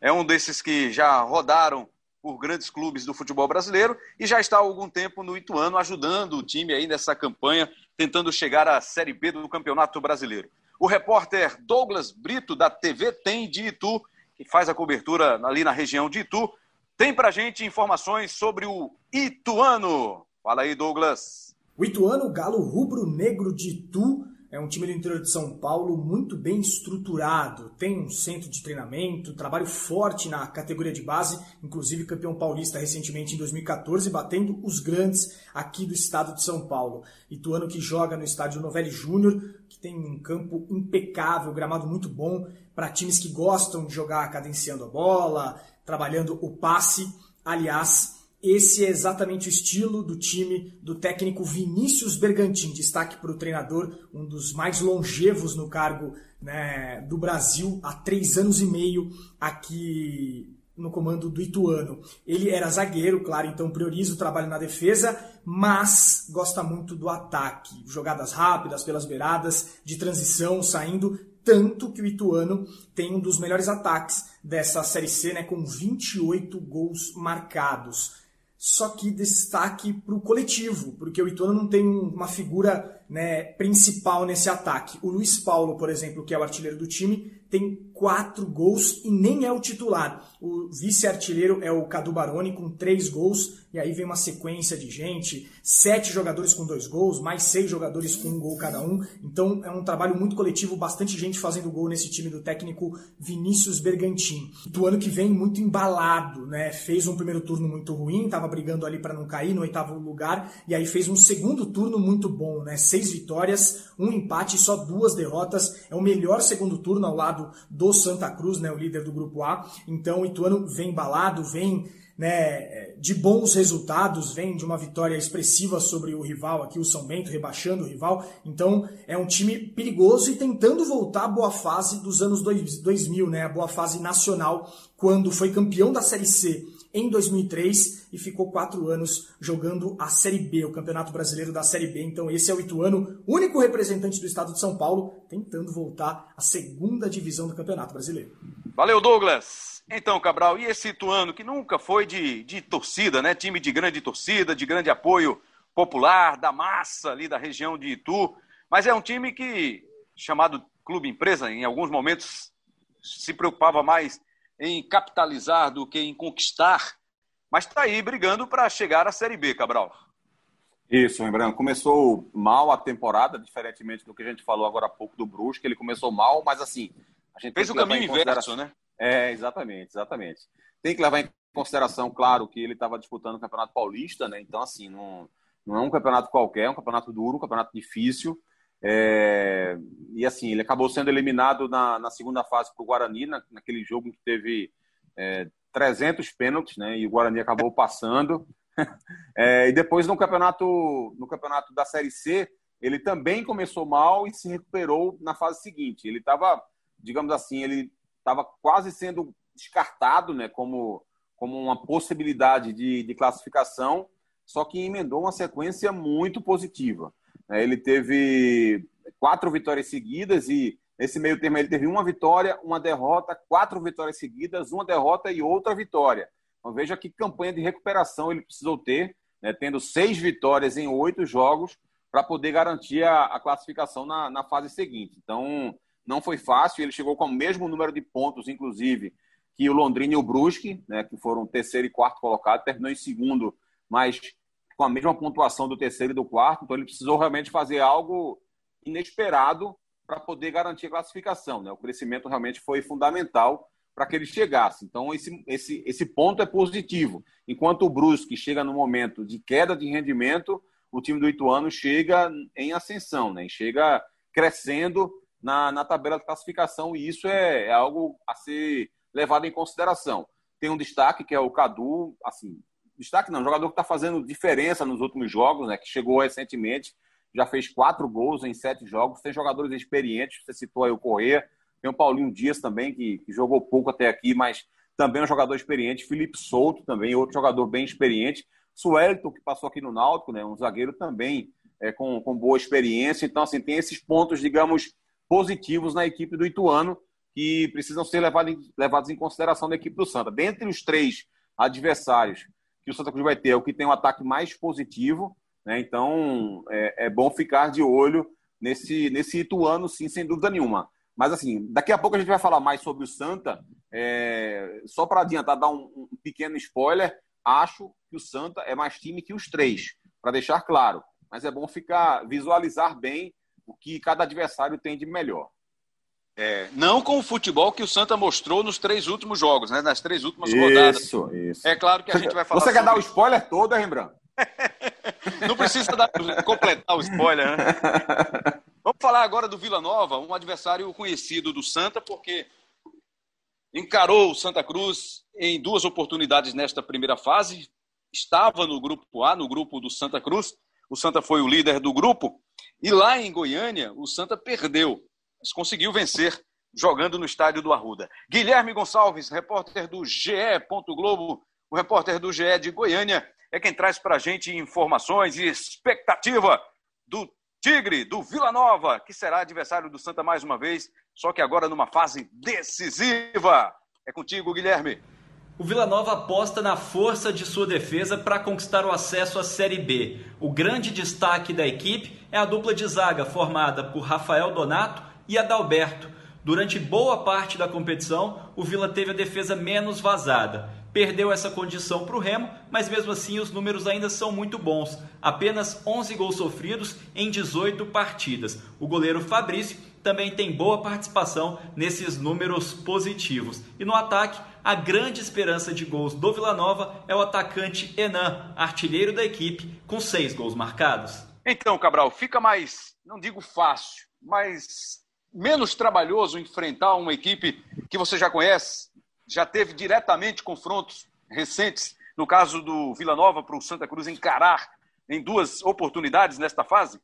A: É um desses que já rodaram por grandes clubes do futebol brasileiro e já está há algum tempo no Ituano ajudando o time aí nessa campanha, tentando chegar à Série B do Campeonato Brasileiro. O repórter Douglas Brito, da TV Tem de Itu, que faz a cobertura ali na região de Itu, tem para gente informações sobre o Ituano. Fala aí, Douglas.
F: O Ituano, galo rubro-negro de Itu, é um time do interior de São Paulo muito bem estruturado, tem um centro de treinamento, trabalho forte na categoria de base, inclusive campeão paulista recentemente em 2014, batendo os grandes aqui do estado de São Paulo. Ituano que joga no estádio Novelli Júnior, que tem um campo impecável, gramado muito bom para times que gostam de jogar cadenciando a bola, trabalhando o passe. Aliás, esse é exatamente o estilo do time do técnico Vinícius Bergantin. Destaque para o treinador, um dos mais longevos no cargo né, do Brasil, há três anos e meio aqui no comando do Ituano. Ele era zagueiro, claro, então prioriza o trabalho na defesa, mas gosta muito do ataque. Jogadas rápidas, pelas beiradas, de transição, saindo. Tanto que o Ituano tem um dos melhores ataques dessa Série C, né, com 28 gols marcados só que destaque para o coletivo, porque o Ituano não tem uma figura né, principal nesse ataque. O Luiz Paulo, por exemplo, que é o artilheiro do time, tem quatro gols e nem é o titular. O vice-artilheiro é o Cadu Baroni com três gols, e aí vem uma sequência de gente, sete jogadores com dois gols, mais seis jogadores com um gol cada um. Então é um trabalho muito coletivo, bastante gente fazendo gol nesse time do técnico Vinícius Bergantin. Do ano que vem, muito embalado, né? Fez um primeiro turno muito ruim, estava brigando ali para não cair no oitavo lugar, e aí fez um segundo turno muito bom, né? Seis vitórias, um empate e só duas derrotas. É o melhor segundo turno ao lado do Santa Cruz, né? O líder do grupo A. Então o Ituano vem embalado, vem né, de bons resultados, vem de uma vitória expressiva sobre o rival aqui, o São Bento, rebaixando o rival. Então é um time perigoso e tentando voltar à boa fase dos anos 2000, né, a boa fase nacional, quando foi campeão da Série C em 2003 e ficou quatro anos jogando a Série B, o Campeonato Brasileiro da Série B. Então esse é o Ituano, único representante do estado de São Paulo, tentando voltar à segunda divisão do Campeonato Brasileiro.
A: Valeu, Douglas! Então, Cabral, e esse Ituano, que nunca foi de, de torcida, né? Time de grande torcida, de grande apoio popular, da massa ali da região de Itu, mas é um time que, chamado Clube Empresa, em alguns momentos se preocupava mais em capitalizar do que em conquistar, mas está aí brigando para chegar à Série B, Cabral.
B: Isso, lembrando, começou mal a temporada, diferentemente do que a gente falou agora há pouco do Brusque, ele começou mal, mas assim,
A: a gente fez o caminho inverso, né?
B: É, exatamente, exatamente. Tem que levar em consideração, claro, que ele estava disputando o Campeonato Paulista, né? Então, assim, não, não é um campeonato qualquer, é um campeonato duro, um campeonato difícil. É... E assim, ele acabou sendo eliminado na, na segunda fase para o Guarani, na, naquele jogo que teve é, 300 pênaltis, né? E o Guarani acabou passando. é, e depois no campeonato, no campeonato da Série C, ele também começou mal e se recuperou na fase seguinte. Ele estava, digamos assim, ele estava quase sendo descartado né, como, como uma possibilidade de, de classificação, só que emendou uma sequência muito positiva. Né. Ele teve quatro vitórias seguidas e nesse meio termo ele teve uma vitória, uma derrota, quatro vitórias seguidas, uma derrota e outra vitória. Então veja que campanha de recuperação ele precisou ter, né, tendo seis vitórias em oito jogos para poder garantir a, a classificação na, na, fase seguinte. Então não foi fácil, ele chegou com o mesmo número de pontos, inclusive, que o Londrina e o Brusque, né, que foram terceiro e quarto colocado, terminou em segundo, mas com a mesma pontuação do terceiro e do quarto, então ele precisou realmente fazer algo inesperado para poder garantir a classificação. Né? O crescimento realmente foi fundamental para que ele chegasse. Então, esse, esse, esse ponto é positivo. Enquanto o Brusque chega no momento de queda de rendimento, o time do Ituano chega em ascensão, né? chega crescendo na, na tabela de classificação, e isso é, é algo a ser levado em consideração. Tem um destaque que é o Cadu, assim, destaque não, jogador que está fazendo diferença nos últimos jogos, né, que chegou recentemente, já fez quatro gols em sete jogos, tem jogadores experientes, você citou aí o Corrêa, tem o Paulinho Dias também, que, que, jogou pouco até aqui, mas também é um jogador experiente, Felipe Souto também, outro jogador bem experiente, Suelton, que passou aqui no Náutico, né, um zagueiro também é, com, com boa experiência, então assim, tem esses pontos, digamos, positivos na equipe do Ituano, que precisam ser levados em, levados em consideração da equipe do Santa. Dentre os três adversários que o Santa Cruz vai ter, é o que tem um ataque mais positivo, né? então é, é, bom ficar de olho nesse, nesse Ituano, sim, sem dúvida nenhuma. Mas assim, daqui a pouco a gente vai falar mais sobre o Santa. É, só para adiantar, dar um, um, pequeno spoiler, acho que o Santa é mais time que os três, para deixar claro. Mas é bom ficar visualizar bem o que cada adversário tem de melhor.
A: É, não com o futebol que o Santa mostrou nos três últimos jogos, né? Nas três últimas isso, rodadas.
B: Isso, isso.
A: É claro que a gente vai falar.
B: Você quer dar o spoiler todo, Rembrandt?
A: não precisa dar, completar o spoiler, né? Vamos falar agora do Vila Nova, um adversário conhecido do Santa, porque encarou o Santa Cruz em duas oportunidades nesta primeira fase. Estava no grupo A, no grupo do Santa Cruz. O Santa foi o líder do grupo. E lá em Goiânia, o Santa perdeu mas conseguiu vencer jogando no estádio do Arruda. Guilherme Gonçalves, repórter do GE. Globo, o repórter do GE de Goiânia, é quem traz para a gente informações e expectativa do Tigre, do Vila Nova, que será adversário do Santa mais uma vez, só que agora numa fase decisiva. É contigo, Guilherme.
G: O Vila Nova aposta na força de sua defesa para conquistar o acesso à Série B. O grande destaque da equipe é a dupla de zaga formada por Rafael Donato e Adalberto. Durante boa parte da competição, o Vila teve a defesa menos vazada. Perdeu essa condição para o Remo, mas mesmo assim os números ainda são muito bons. Apenas 11 gols sofridos em 18 partidas. O goleiro Fabrício também tem boa participação nesses números positivos. E no ataque, a grande esperança de gols do Vila Nova é o atacante Enan, artilheiro da equipe, com seis gols marcados.
A: Então, Cabral, fica mais, não digo fácil, mas menos trabalhoso enfrentar uma equipe que você já conhece, já teve diretamente confrontos recentes, no caso do Vila Nova para o Santa Cruz encarar em duas oportunidades nesta fase?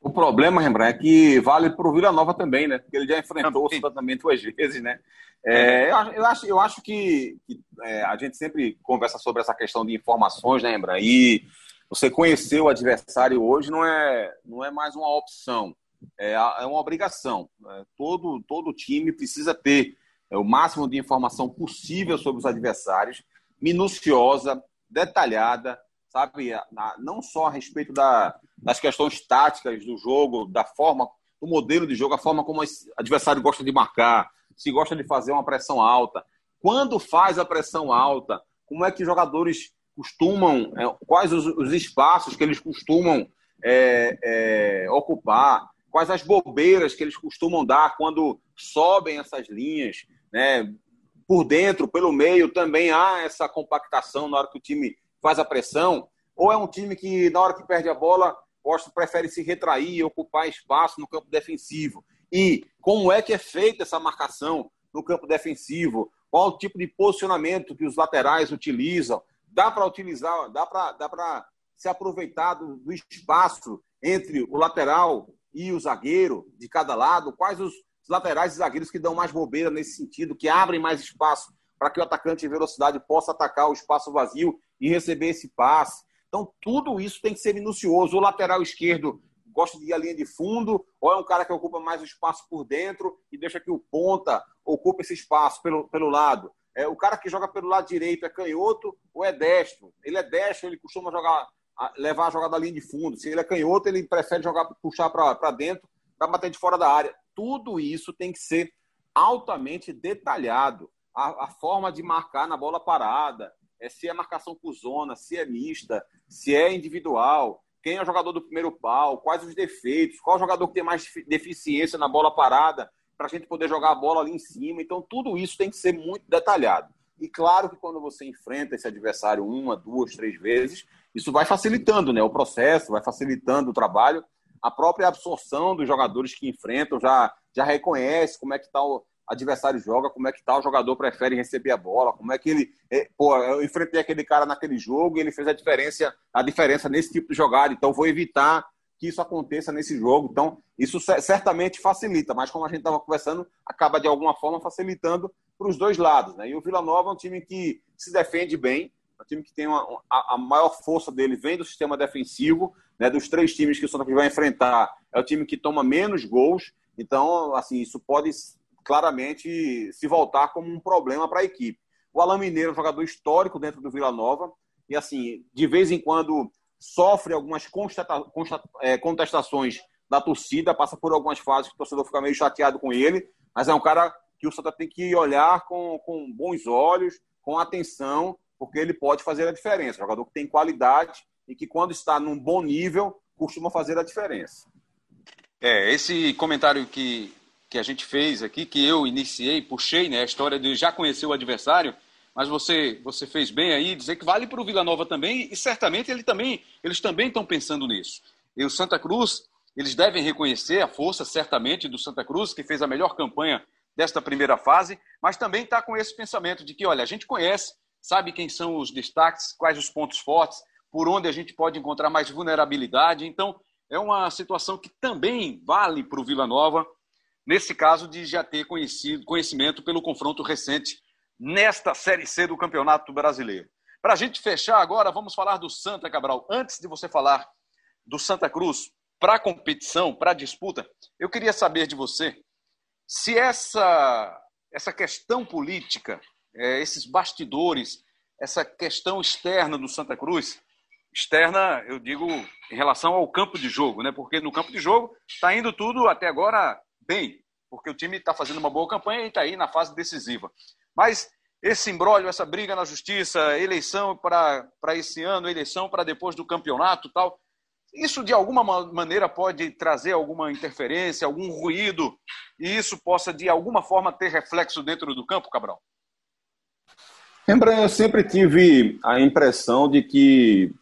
B: O problema, Rembrandt, é que vale para o Vila Nova também, né? Porque ele já enfrentou também. o Santa também duas vezes, né? É, eu, acho, eu acho que, que é, a gente sempre conversa sobre essa questão de informações, né, Rembrandt? E você conhecer o adversário hoje não é, não é mais uma opção é, é uma obrigação. É, todo, todo time precisa ter é, o máximo de informação possível sobre os adversários, minuciosa, detalhada, sabe? Não só a respeito da, das questões táticas do jogo, da forma, do modelo de jogo, a forma como o adversário gosta de marcar, se gosta de fazer uma pressão alta. Quando faz a pressão alta, como é que os jogadores costumam, é, quais os, os espaços que eles costumam é, é, ocupar, quais as bobeiras que eles costumam dar quando sobem essas linhas, né? Por dentro, pelo meio, também há essa compactação na hora que o time faz a pressão, ou é um time que, na hora que perde a bola, gosta, prefere se retrair e ocupar espaço no campo defensivo. E como é que é feita essa marcação no campo defensivo? Qual o tipo de posicionamento que os laterais utilizam? Dá para utilizar, dá para dá se aproveitar do, do espaço entre o lateral e o zagueiro de cada lado? Quais os laterais e zagueiros que dão mais bobeira nesse sentido, que abrem mais espaço para que o atacante em velocidade possa atacar o espaço vazio e receber esse passe? Então, tudo isso tem que ser minucioso. O lateral esquerdo gosta de ir à linha de fundo, ou é um cara que ocupa mais o espaço por dentro e deixa que o ponta ocupe esse espaço pelo, pelo lado. É, o cara que joga pelo lado direito é canhoto ou é destro? Ele é destro, ele costuma jogar, levar a jogada da linha de fundo. Se ele é canhoto, ele prefere jogar, puxar para dentro para bater de fora da área. Tudo isso tem que ser altamente detalhado. A, a forma de marcar na bola parada, é se é marcação por zona, se é mista, se é individual, quem é o jogador do primeiro pau, quais os defeitos, qual jogador que tem mais deficiência na bola parada, para a gente poder jogar a bola ali em cima. Então, tudo isso tem que ser muito detalhado. E claro que quando você enfrenta esse adversário uma, duas, três vezes, isso vai facilitando né, o processo, vai facilitando o trabalho. A própria absorção dos jogadores que enfrentam já, já reconhece como é que está o adversário joga, como é que tá o jogador prefere receber a bola, como é que ele. É, pô, eu enfrentei aquele cara naquele jogo e ele fez a diferença, a diferença nesse tipo de jogada, então vou evitar que isso aconteça nesse jogo. Então, isso certamente facilita, mas como a gente estava conversando, acaba de alguma forma facilitando para os dois lados. Né? E o Vila Nova é um time que se defende bem, é um time que tem uma, a, maior força dele vem do sistema defensivo, né? dos três times que o Santa Cruz vai enfrentar, é o time que toma menos gols. Então, assim, isso pode claramente se voltar como um problema para a equipe. O Alain Mineiro é um jogador histórico dentro do Vila Nova, e assim, de vez em quando sofre algumas é, contestações da torcida, passa por algumas fases que o torcedor fica meio chateado com ele, mas é um cara que o Santa tem que olhar com, com bons olhos, com atenção, porque ele pode fazer a diferença. Jogador que tem qualidade e que, quando está num bom nível, costuma fazer a diferença.
A: É, esse comentário que, que a gente fez aqui, que eu iniciei, puxei, né, a história de já conhecer o adversário, mas você, você fez bem aí dizer que vale para o Vila Nova também, e certamente ele também, eles também estão pensando nisso. E o Santa Cruz, eles devem reconhecer a força, certamente, do Santa Cruz, que fez a melhor campanha desta primeira fase, mas também está com esse pensamento de que, olha, a gente conhece, sabe quem são os destaques, quais os pontos fortes, por onde a gente pode encontrar mais vulnerabilidade. Então, é uma situação que também vale para o Vila Nova, nesse caso de já ter conhecido, conhecimento pelo confronto recente nesta Série C do Campeonato Brasileiro. Para a gente fechar agora, vamos falar do Santa Cabral. Antes de você falar do Santa Cruz para a competição, para a disputa, eu queria saber de você se essa, essa questão política, é, esses bastidores, essa questão externa do Santa Cruz, externa, eu digo, em relação ao campo de jogo, né? Porque no campo de jogo está indo tudo até agora bem, porque o time está fazendo uma boa campanha e está aí na fase decisiva. Mas esse embrólio, essa briga na justiça, eleição para esse ano, eleição para depois do campeonato tal, isso de alguma maneira pode trazer alguma interferência, algum ruído, e isso possa de alguma forma ter reflexo dentro do campo, Cabral?
B: Rembrandt, eu sempre tive a impressão de que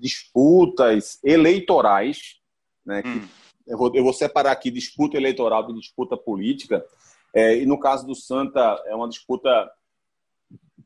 B: disputas eleitorais, né, hum. eu, vou, eu, vou, separar aqui disputa eleitoral de disputa política, é, e no caso do Santa, é uma disputa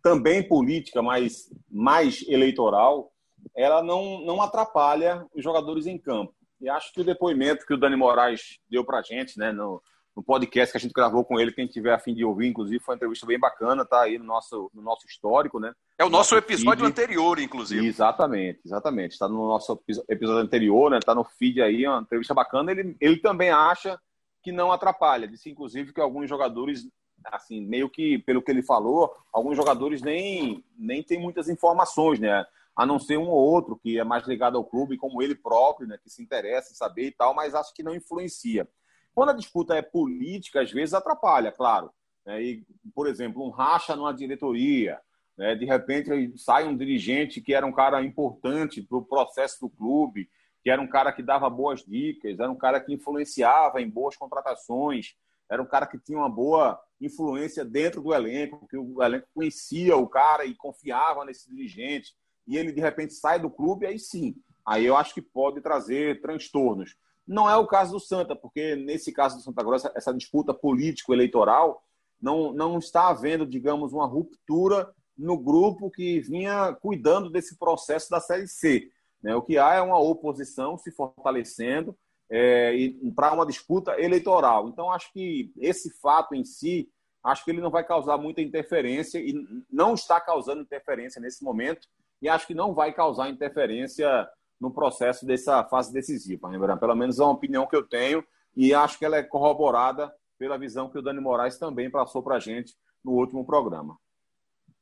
B: também política, mas mais eleitoral, ela não, não atrapalha os jogadores em campo. E acho que o depoimento que o Dani Moraes deu para a gente, né, no, no podcast que a gente gravou com ele, quem tiver a fim de ouvir, inclusive, foi uma entrevista bem bacana, tá aí no nosso, no nosso histórico, né?
A: É o nosso, nosso episódio feed. anterior, inclusive.
B: Exatamente, exatamente. Está no nosso episódio anterior, né? Está no feed aí, uma entrevista bacana. Ele, ele também acha que não atrapalha. Disse, inclusive, que alguns jogadores, assim, meio que, pelo que ele falou, alguns jogadores nem, nem têm muitas informações, né? A não ser um ou outro que é mais ligado ao clube, como ele próprio, né? Que se interessa em saber e tal, mas acho que não influencia. Quando a disputa é política, às vezes atrapalha, claro. Né? E, por exemplo, um racha numa diretoria, né? de repente sai um dirigente que era um cara importante para o processo do clube, que era um cara que dava boas dicas, era um cara que influenciava em boas contratações, era um cara que tinha uma boa influência dentro do elenco, porque o elenco conhecia o cara e confiava nesse dirigente, e ele de repente sai do clube, aí sim, aí eu acho que pode trazer transtornos. Não é o caso do Santa, porque nesse caso do Santa Grossa, essa disputa político-eleitoral não, não está havendo, digamos, uma ruptura no grupo que vinha cuidando desse processo da Série C. Né? O que há é uma oposição se fortalecendo é, para uma disputa eleitoral. Então, acho que esse fato em si, acho que ele não vai causar muita interferência e não está causando interferência nesse momento e acho que não vai causar interferência no processo dessa fase decisiva. Lembrando, pelo menos é uma opinião que eu tenho e acho que ela é corroborada pela visão que o Dani Moraes também passou para a gente no último programa.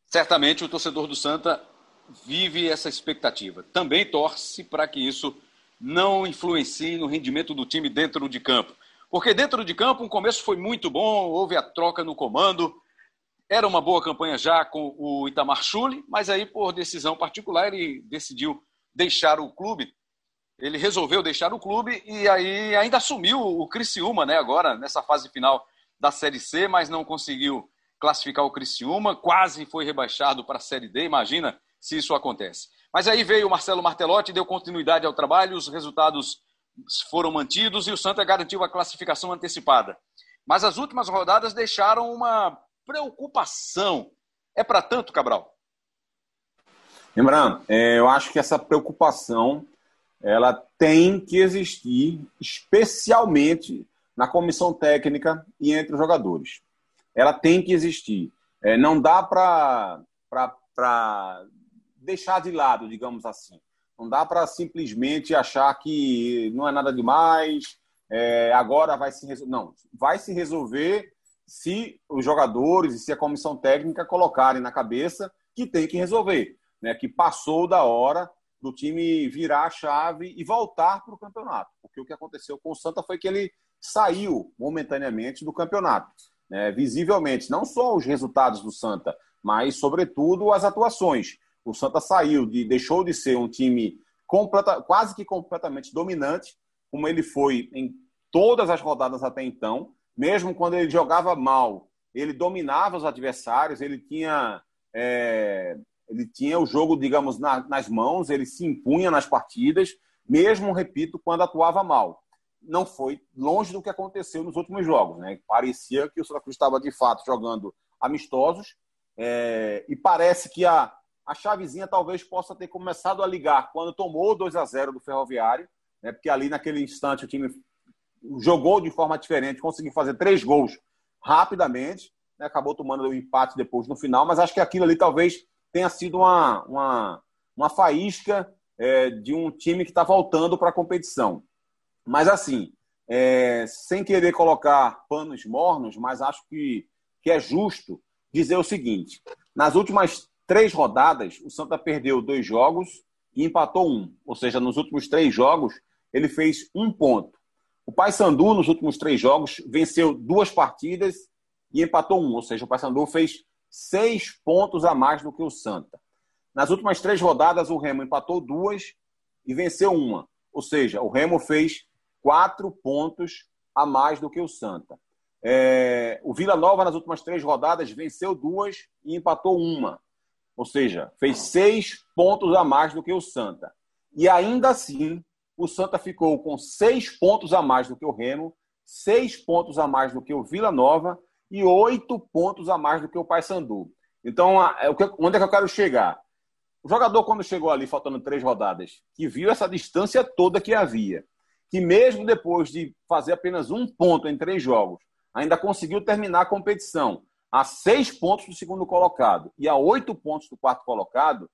A: Certamente o torcedor do Santa vive essa expectativa. Também torce para que isso não influencie no rendimento do time dentro de campo. Porque dentro de campo, um começo foi muito bom, houve a troca no comando, era uma boa campanha já com o Itamar Chuli, mas aí, por decisão particular, ele decidiu deixar o clube. Ele resolveu deixar o clube e aí ainda assumiu o Criciúma, né, agora, nessa fase final da Série C, mas não conseguiu classificar o Criciúma, quase foi rebaixado para a Série D, imagina se isso acontece. Mas aí veio o Marcelo Martelotti, deu continuidade ao trabalho, os resultados foram mantidos e o Santa garantiu a classificação antecipada. Mas as últimas rodadas deixaram uma preocupação. É para tanto, Cabral?
B: Lembrando, é, eu acho que essa preocupação ela tem que existir, especialmente na comissão técnica e entre os jogadores. Ela tem que existir. É, não dá para deixar de lado, digamos assim. Não dá para simplesmente achar que não é nada demais, é, agora vai se resolver. Não, vai se resolver se os jogadores e se a comissão técnica colocarem na cabeça que tem que resolver, né? que passou da hora do time virar a chave e voltar para o campeonato. Porque o que aconteceu com o Santa foi que ele saiu momentaneamente do campeonato. Né? Visivelmente, não só os resultados do Santa, mas, sobretudo, as atuações. O Santa saiu, de, deixou de ser um time completa, quase que completamente dominante, como ele foi em todas as rodadas até então, mesmo quando ele jogava mal, ele dominava os adversários, ele tinha, é, ele tinha o jogo, digamos, na, nas mãos, ele se impunha nas partidas, mesmo, repito, quando atuava mal. Não foi longe do que aconteceu nos últimos jogos. Né? Parecia que o Santa Cruz estava, de fato, jogando amistosos, é, e parece que a, a chavezinha talvez possa ter começado a ligar quando tomou 2 a 0 do Ferroviário, né? porque ali naquele instante o time jogou de forma diferente, conseguiu fazer três gols rapidamente, né? acabou tomando o empate depois no final, mas acho que aquilo ali talvez tenha sido uma, uma, uma faísca é, de um time que está voltando para a competição. Mas assim, é, sem querer colocar panos mornos, mas acho que, que é justo dizer o seguinte: nas últimas três rodadas, o Santa perdeu dois jogos e empatou um. Ou seja, nos últimos três jogos, ele fez um ponto. O Paysandu, nos últimos três jogos, venceu duas partidas e empatou um. Ou seja, o Paysandu fez seis pontos a mais do que o Santa. Nas últimas três rodadas, o Remo empatou duas e venceu uma. Ou seja, o Remo fez quatro pontos a mais do que o Santa. É... o Vila Nova, nas últimas três rodadas, venceu duas e empatou uma. Ou seja, fez seis pontos a mais do que o Santa. E ainda assim, o Santa ficou com seis pontos a mais do que o Remo, seis pontos a mais do que o Vila Nova e oito pontos a mais do que o Paysandu. Então, é onde é que eu quero chegar? O jogador, quando chegou ali, faltando três rodadas, que viu essa distância toda que havia, que mesmo depois de fazer apenas um ponto em três jogos, ainda conseguiu terminar a competição a seis pontos do segundo colocado e a oito pontos do quarto colocado,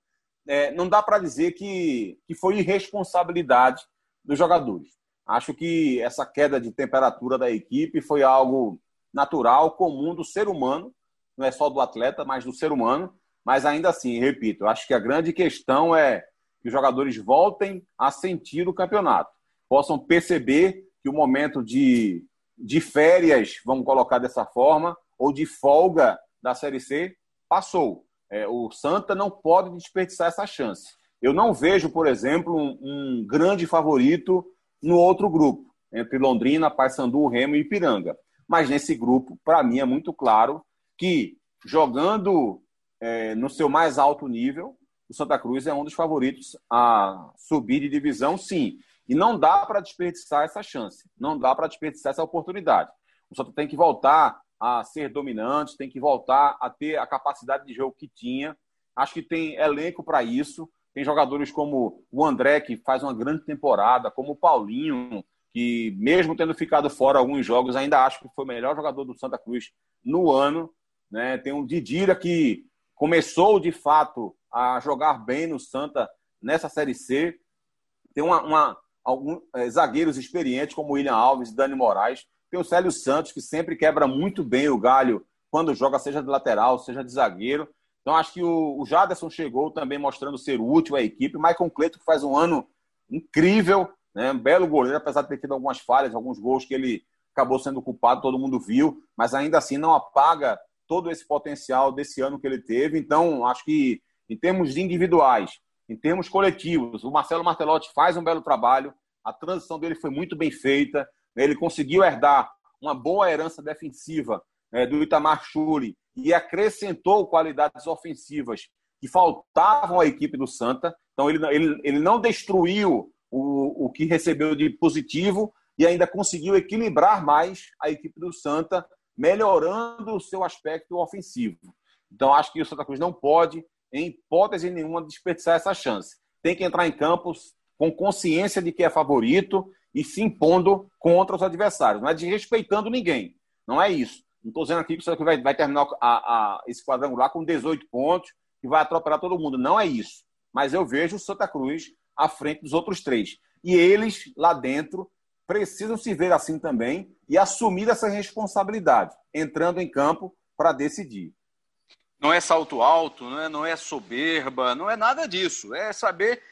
B: é, não dá para dizer que, que foi irresponsabilidade dos jogadores. Acho que essa queda de temperatura da equipe foi algo natural, comum do ser humano, não é só do atleta, mas do ser humano. Mas ainda assim, repito, acho que a grande questão é que os jogadores voltem a sentir o campeonato, possam perceber que o momento de, de férias, vamos colocar dessa forma, ou de folga da Série C passou. É, o Santa não pode desperdiçar essa chance. Eu não vejo, por exemplo, um, um grande favorito no outro grupo, entre Londrina, Paysandu, Remo e Ipiranga. Mas nesse grupo, para mim, é muito claro que jogando é, no seu mais alto nível, o Santa Cruz é um dos favoritos a subir de divisão, sim. E não dá para desperdiçar essa chance, não dá para desperdiçar essa oportunidade. O Santa tem que voltar a ser dominante, tem que voltar a ter a capacidade de jogo que tinha. Acho que tem elenco para isso. Tem jogadores como o André, que faz uma grande temporada, como o Paulinho, que mesmo tendo ficado fora alguns jogos, ainda acho que foi o melhor jogador do Santa Cruz no ano. Né? Tem o Didira, que começou de fato a jogar bem no Santa nessa Série C. tem uma, uma alguns é, zagueiros experientes como William Alves, Dani Moraes, tem o Célio Santos que sempre quebra muito bem o galho quando joga, seja de lateral, seja de zagueiro. Então acho que o, o Jaderson chegou também mostrando ser útil à equipe. Maicon Cleto que faz um ano incrível, né? Um belo goleiro, apesar de ter tido algumas falhas, alguns gols que ele acabou sendo culpado, todo mundo viu, mas ainda assim não apaga todo esse potencial desse ano que ele teve. Então, acho que em termos individuais, em termos coletivos, o Marcelo Martelotti faz um belo trabalho, a transição dele foi muito bem feita, né? ele conseguiu herdar uma boa herança defensiva né, do Itamar Churi e acrescentou qualidades ofensivas que faltavam à equipe do Santa. Então, ele, ele, ele não destruiu o, o que recebeu de positivo e ainda conseguiu equilibrar mais a equipe do Santa, melhorando o seu aspecto ofensivo. Então, acho que o Santa Cruz não pode, em hipótese nenhuma, desperdiçar essa chance. Tem que entrar em campos com consciência de que é favorito e se impondo contra os adversários. Não é desrespeitando ninguém. Não é isso. Não estou dizendo aqui que o Santa Cruz vai, vai terminar a, a, esse quadrangular com 18 pontos e vai atropelar todo mundo. Não é isso. Mas eu vejo o Santa Cruz à frente dos outros três. E eles, lá dentro, precisam se ver assim também e assumir essa responsabilidade, entrando em campo para decidir.
A: Não é salto alto, não é, não é soberba, não é nada disso. É saber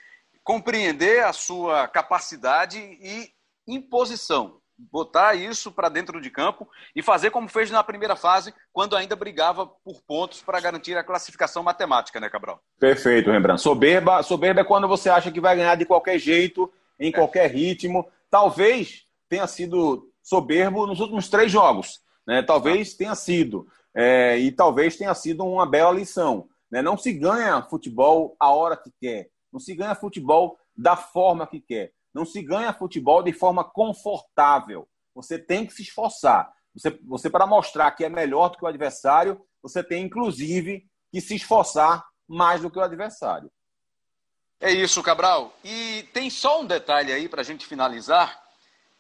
A: compreender a sua capacidade e imposição. Botar isso para dentro de campo e fazer como fez na primeira fase, quando ainda brigava por pontos para garantir a classificação matemática, né, Cabral?
B: Perfeito, Rembrandt. Soberba, soberba é quando você acha que vai ganhar de qualquer jeito, em qualquer ritmo, talvez tenha sido soberbo nos últimos três jogos. Né? Talvez tenha sido. É, e talvez tenha sido uma bela lição. Né? Não se ganha futebol a hora que quer. Não se ganha futebol da forma que quer. Não se ganha futebol de forma confortável. Você tem que se esforçar. Você, você para mostrar que é melhor do que o adversário, você tem inclusive que se esforçar mais do que o adversário.
A: É isso, Cabral. E tem só um detalhe aí para a gente finalizar,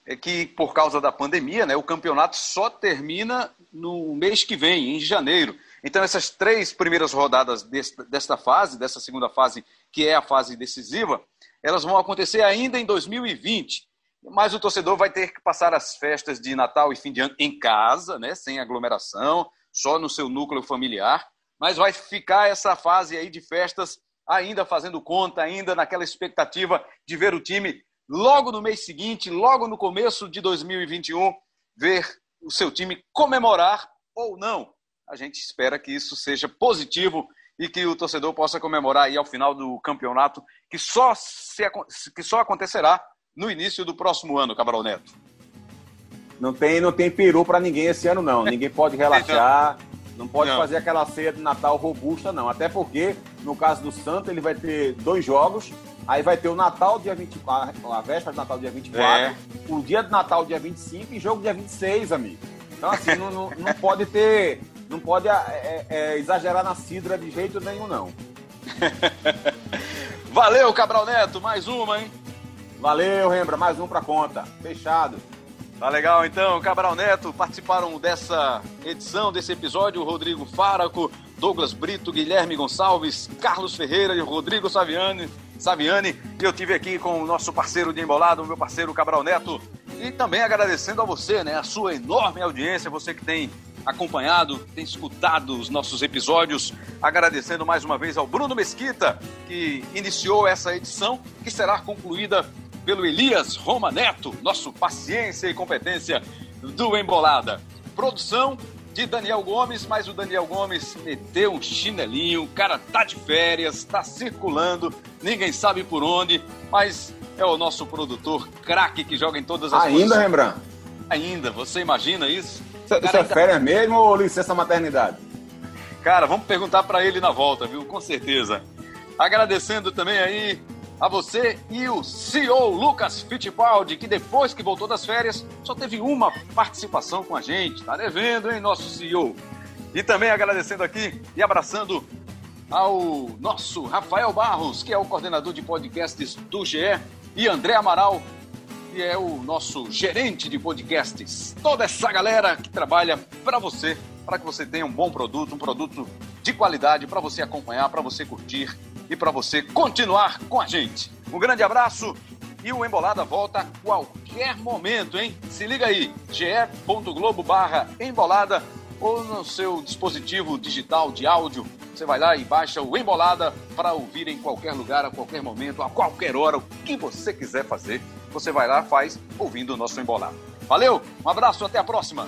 A: é que por causa da pandemia, né, o campeonato só termina no mês que vem, em janeiro. Então essas três primeiras rodadas desta, desta fase, dessa segunda fase, que é a fase decisiva, elas vão acontecer ainda em 2020. Mas o torcedor vai ter que passar as festas de Natal e fim de ano em casa, né, sem aglomeração, só no seu núcleo familiar. Mas vai ficar essa fase aí de festas ainda fazendo conta, ainda naquela expectativa de ver o time logo no mês seguinte, logo no começo de 2021, ver o seu time comemorar ou não. A gente espera que isso seja positivo e que o torcedor possa comemorar aí ao final do campeonato, que só, se, que só acontecerá no início do próximo ano, Cabral Neto.
B: Não tem, não tem peru para ninguém esse ano, não. Ninguém pode relaxar. Não pode não. fazer aquela ceia de Natal robusta, não. Até porque, no caso do Santo, ele vai ter dois jogos. Aí vai ter o Natal dia 24, a véspera de Natal dia 24, é. o dia de Natal dia 25 e jogo dia 26, amigo. Então, assim, não, não, não, pode ter. Não pode é, é, é, exagerar na cidra de jeito nenhum, não.
A: Valeu, Cabral Neto, mais uma, hein?
B: Valeu, Rembra, mais um pra conta. Fechado.
A: Tá legal, então. Cabral Neto participaram dessa edição, desse episódio. Rodrigo Faraco, Douglas Brito, Guilherme Gonçalves, Carlos Ferreira e Rodrigo Saviani. Saviani. E eu tive aqui com o nosso parceiro de embolado, o meu parceiro Cabral Neto. E também agradecendo a você, né, a sua enorme audiência, você que tem acompanhado, tem escutado os nossos episódios. Agradecendo mais uma vez ao Bruno Mesquita, que iniciou essa edição, que será concluída pelo Elias Roma Neto, nosso paciência e competência do Embolada. Produção de Daniel Gomes, mas o Daniel Gomes meteu um chinelinho, o cara tá de férias, tá circulando, ninguém sabe por onde, mas é o nosso produtor craque que joga em todas as
B: Ainda, posições. Rembrandt?
A: Ainda, você imagina isso?
B: Isso, é é férias mesmo ou licença maternidade?
A: Cara, vamos perguntar para ele na volta, viu? Com certeza. Agradecendo também aí a você e o CEO Lucas Fittipaldi, que depois que voltou das férias só teve uma participação com a gente. Tá devendo, hein, nosso CEO? E também agradecendo aqui e abraçando ao nosso Rafael Barros, que é o coordenador de podcasts do GE, e André Amaral, que é o nosso gerente de podcasts. Toda essa galera que trabalha para você, para que você tenha um bom produto, um produto de qualidade para você acompanhar, para você curtir e para você continuar com a gente. Um grande abraço E o Embolada volta a qualquer momento, hein? Se liga aí, ge.globo barra embolada ou no seu dispositivo digital de áudio. Você vai lá e baixa o Embolada para ouvir em qualquer lugar, a qualquer momento, a qualquer hora, o que você quiser fazer. Você vai lá, faz ouvindo o nosso Embolada. Valeu, um abraço, até a próxima.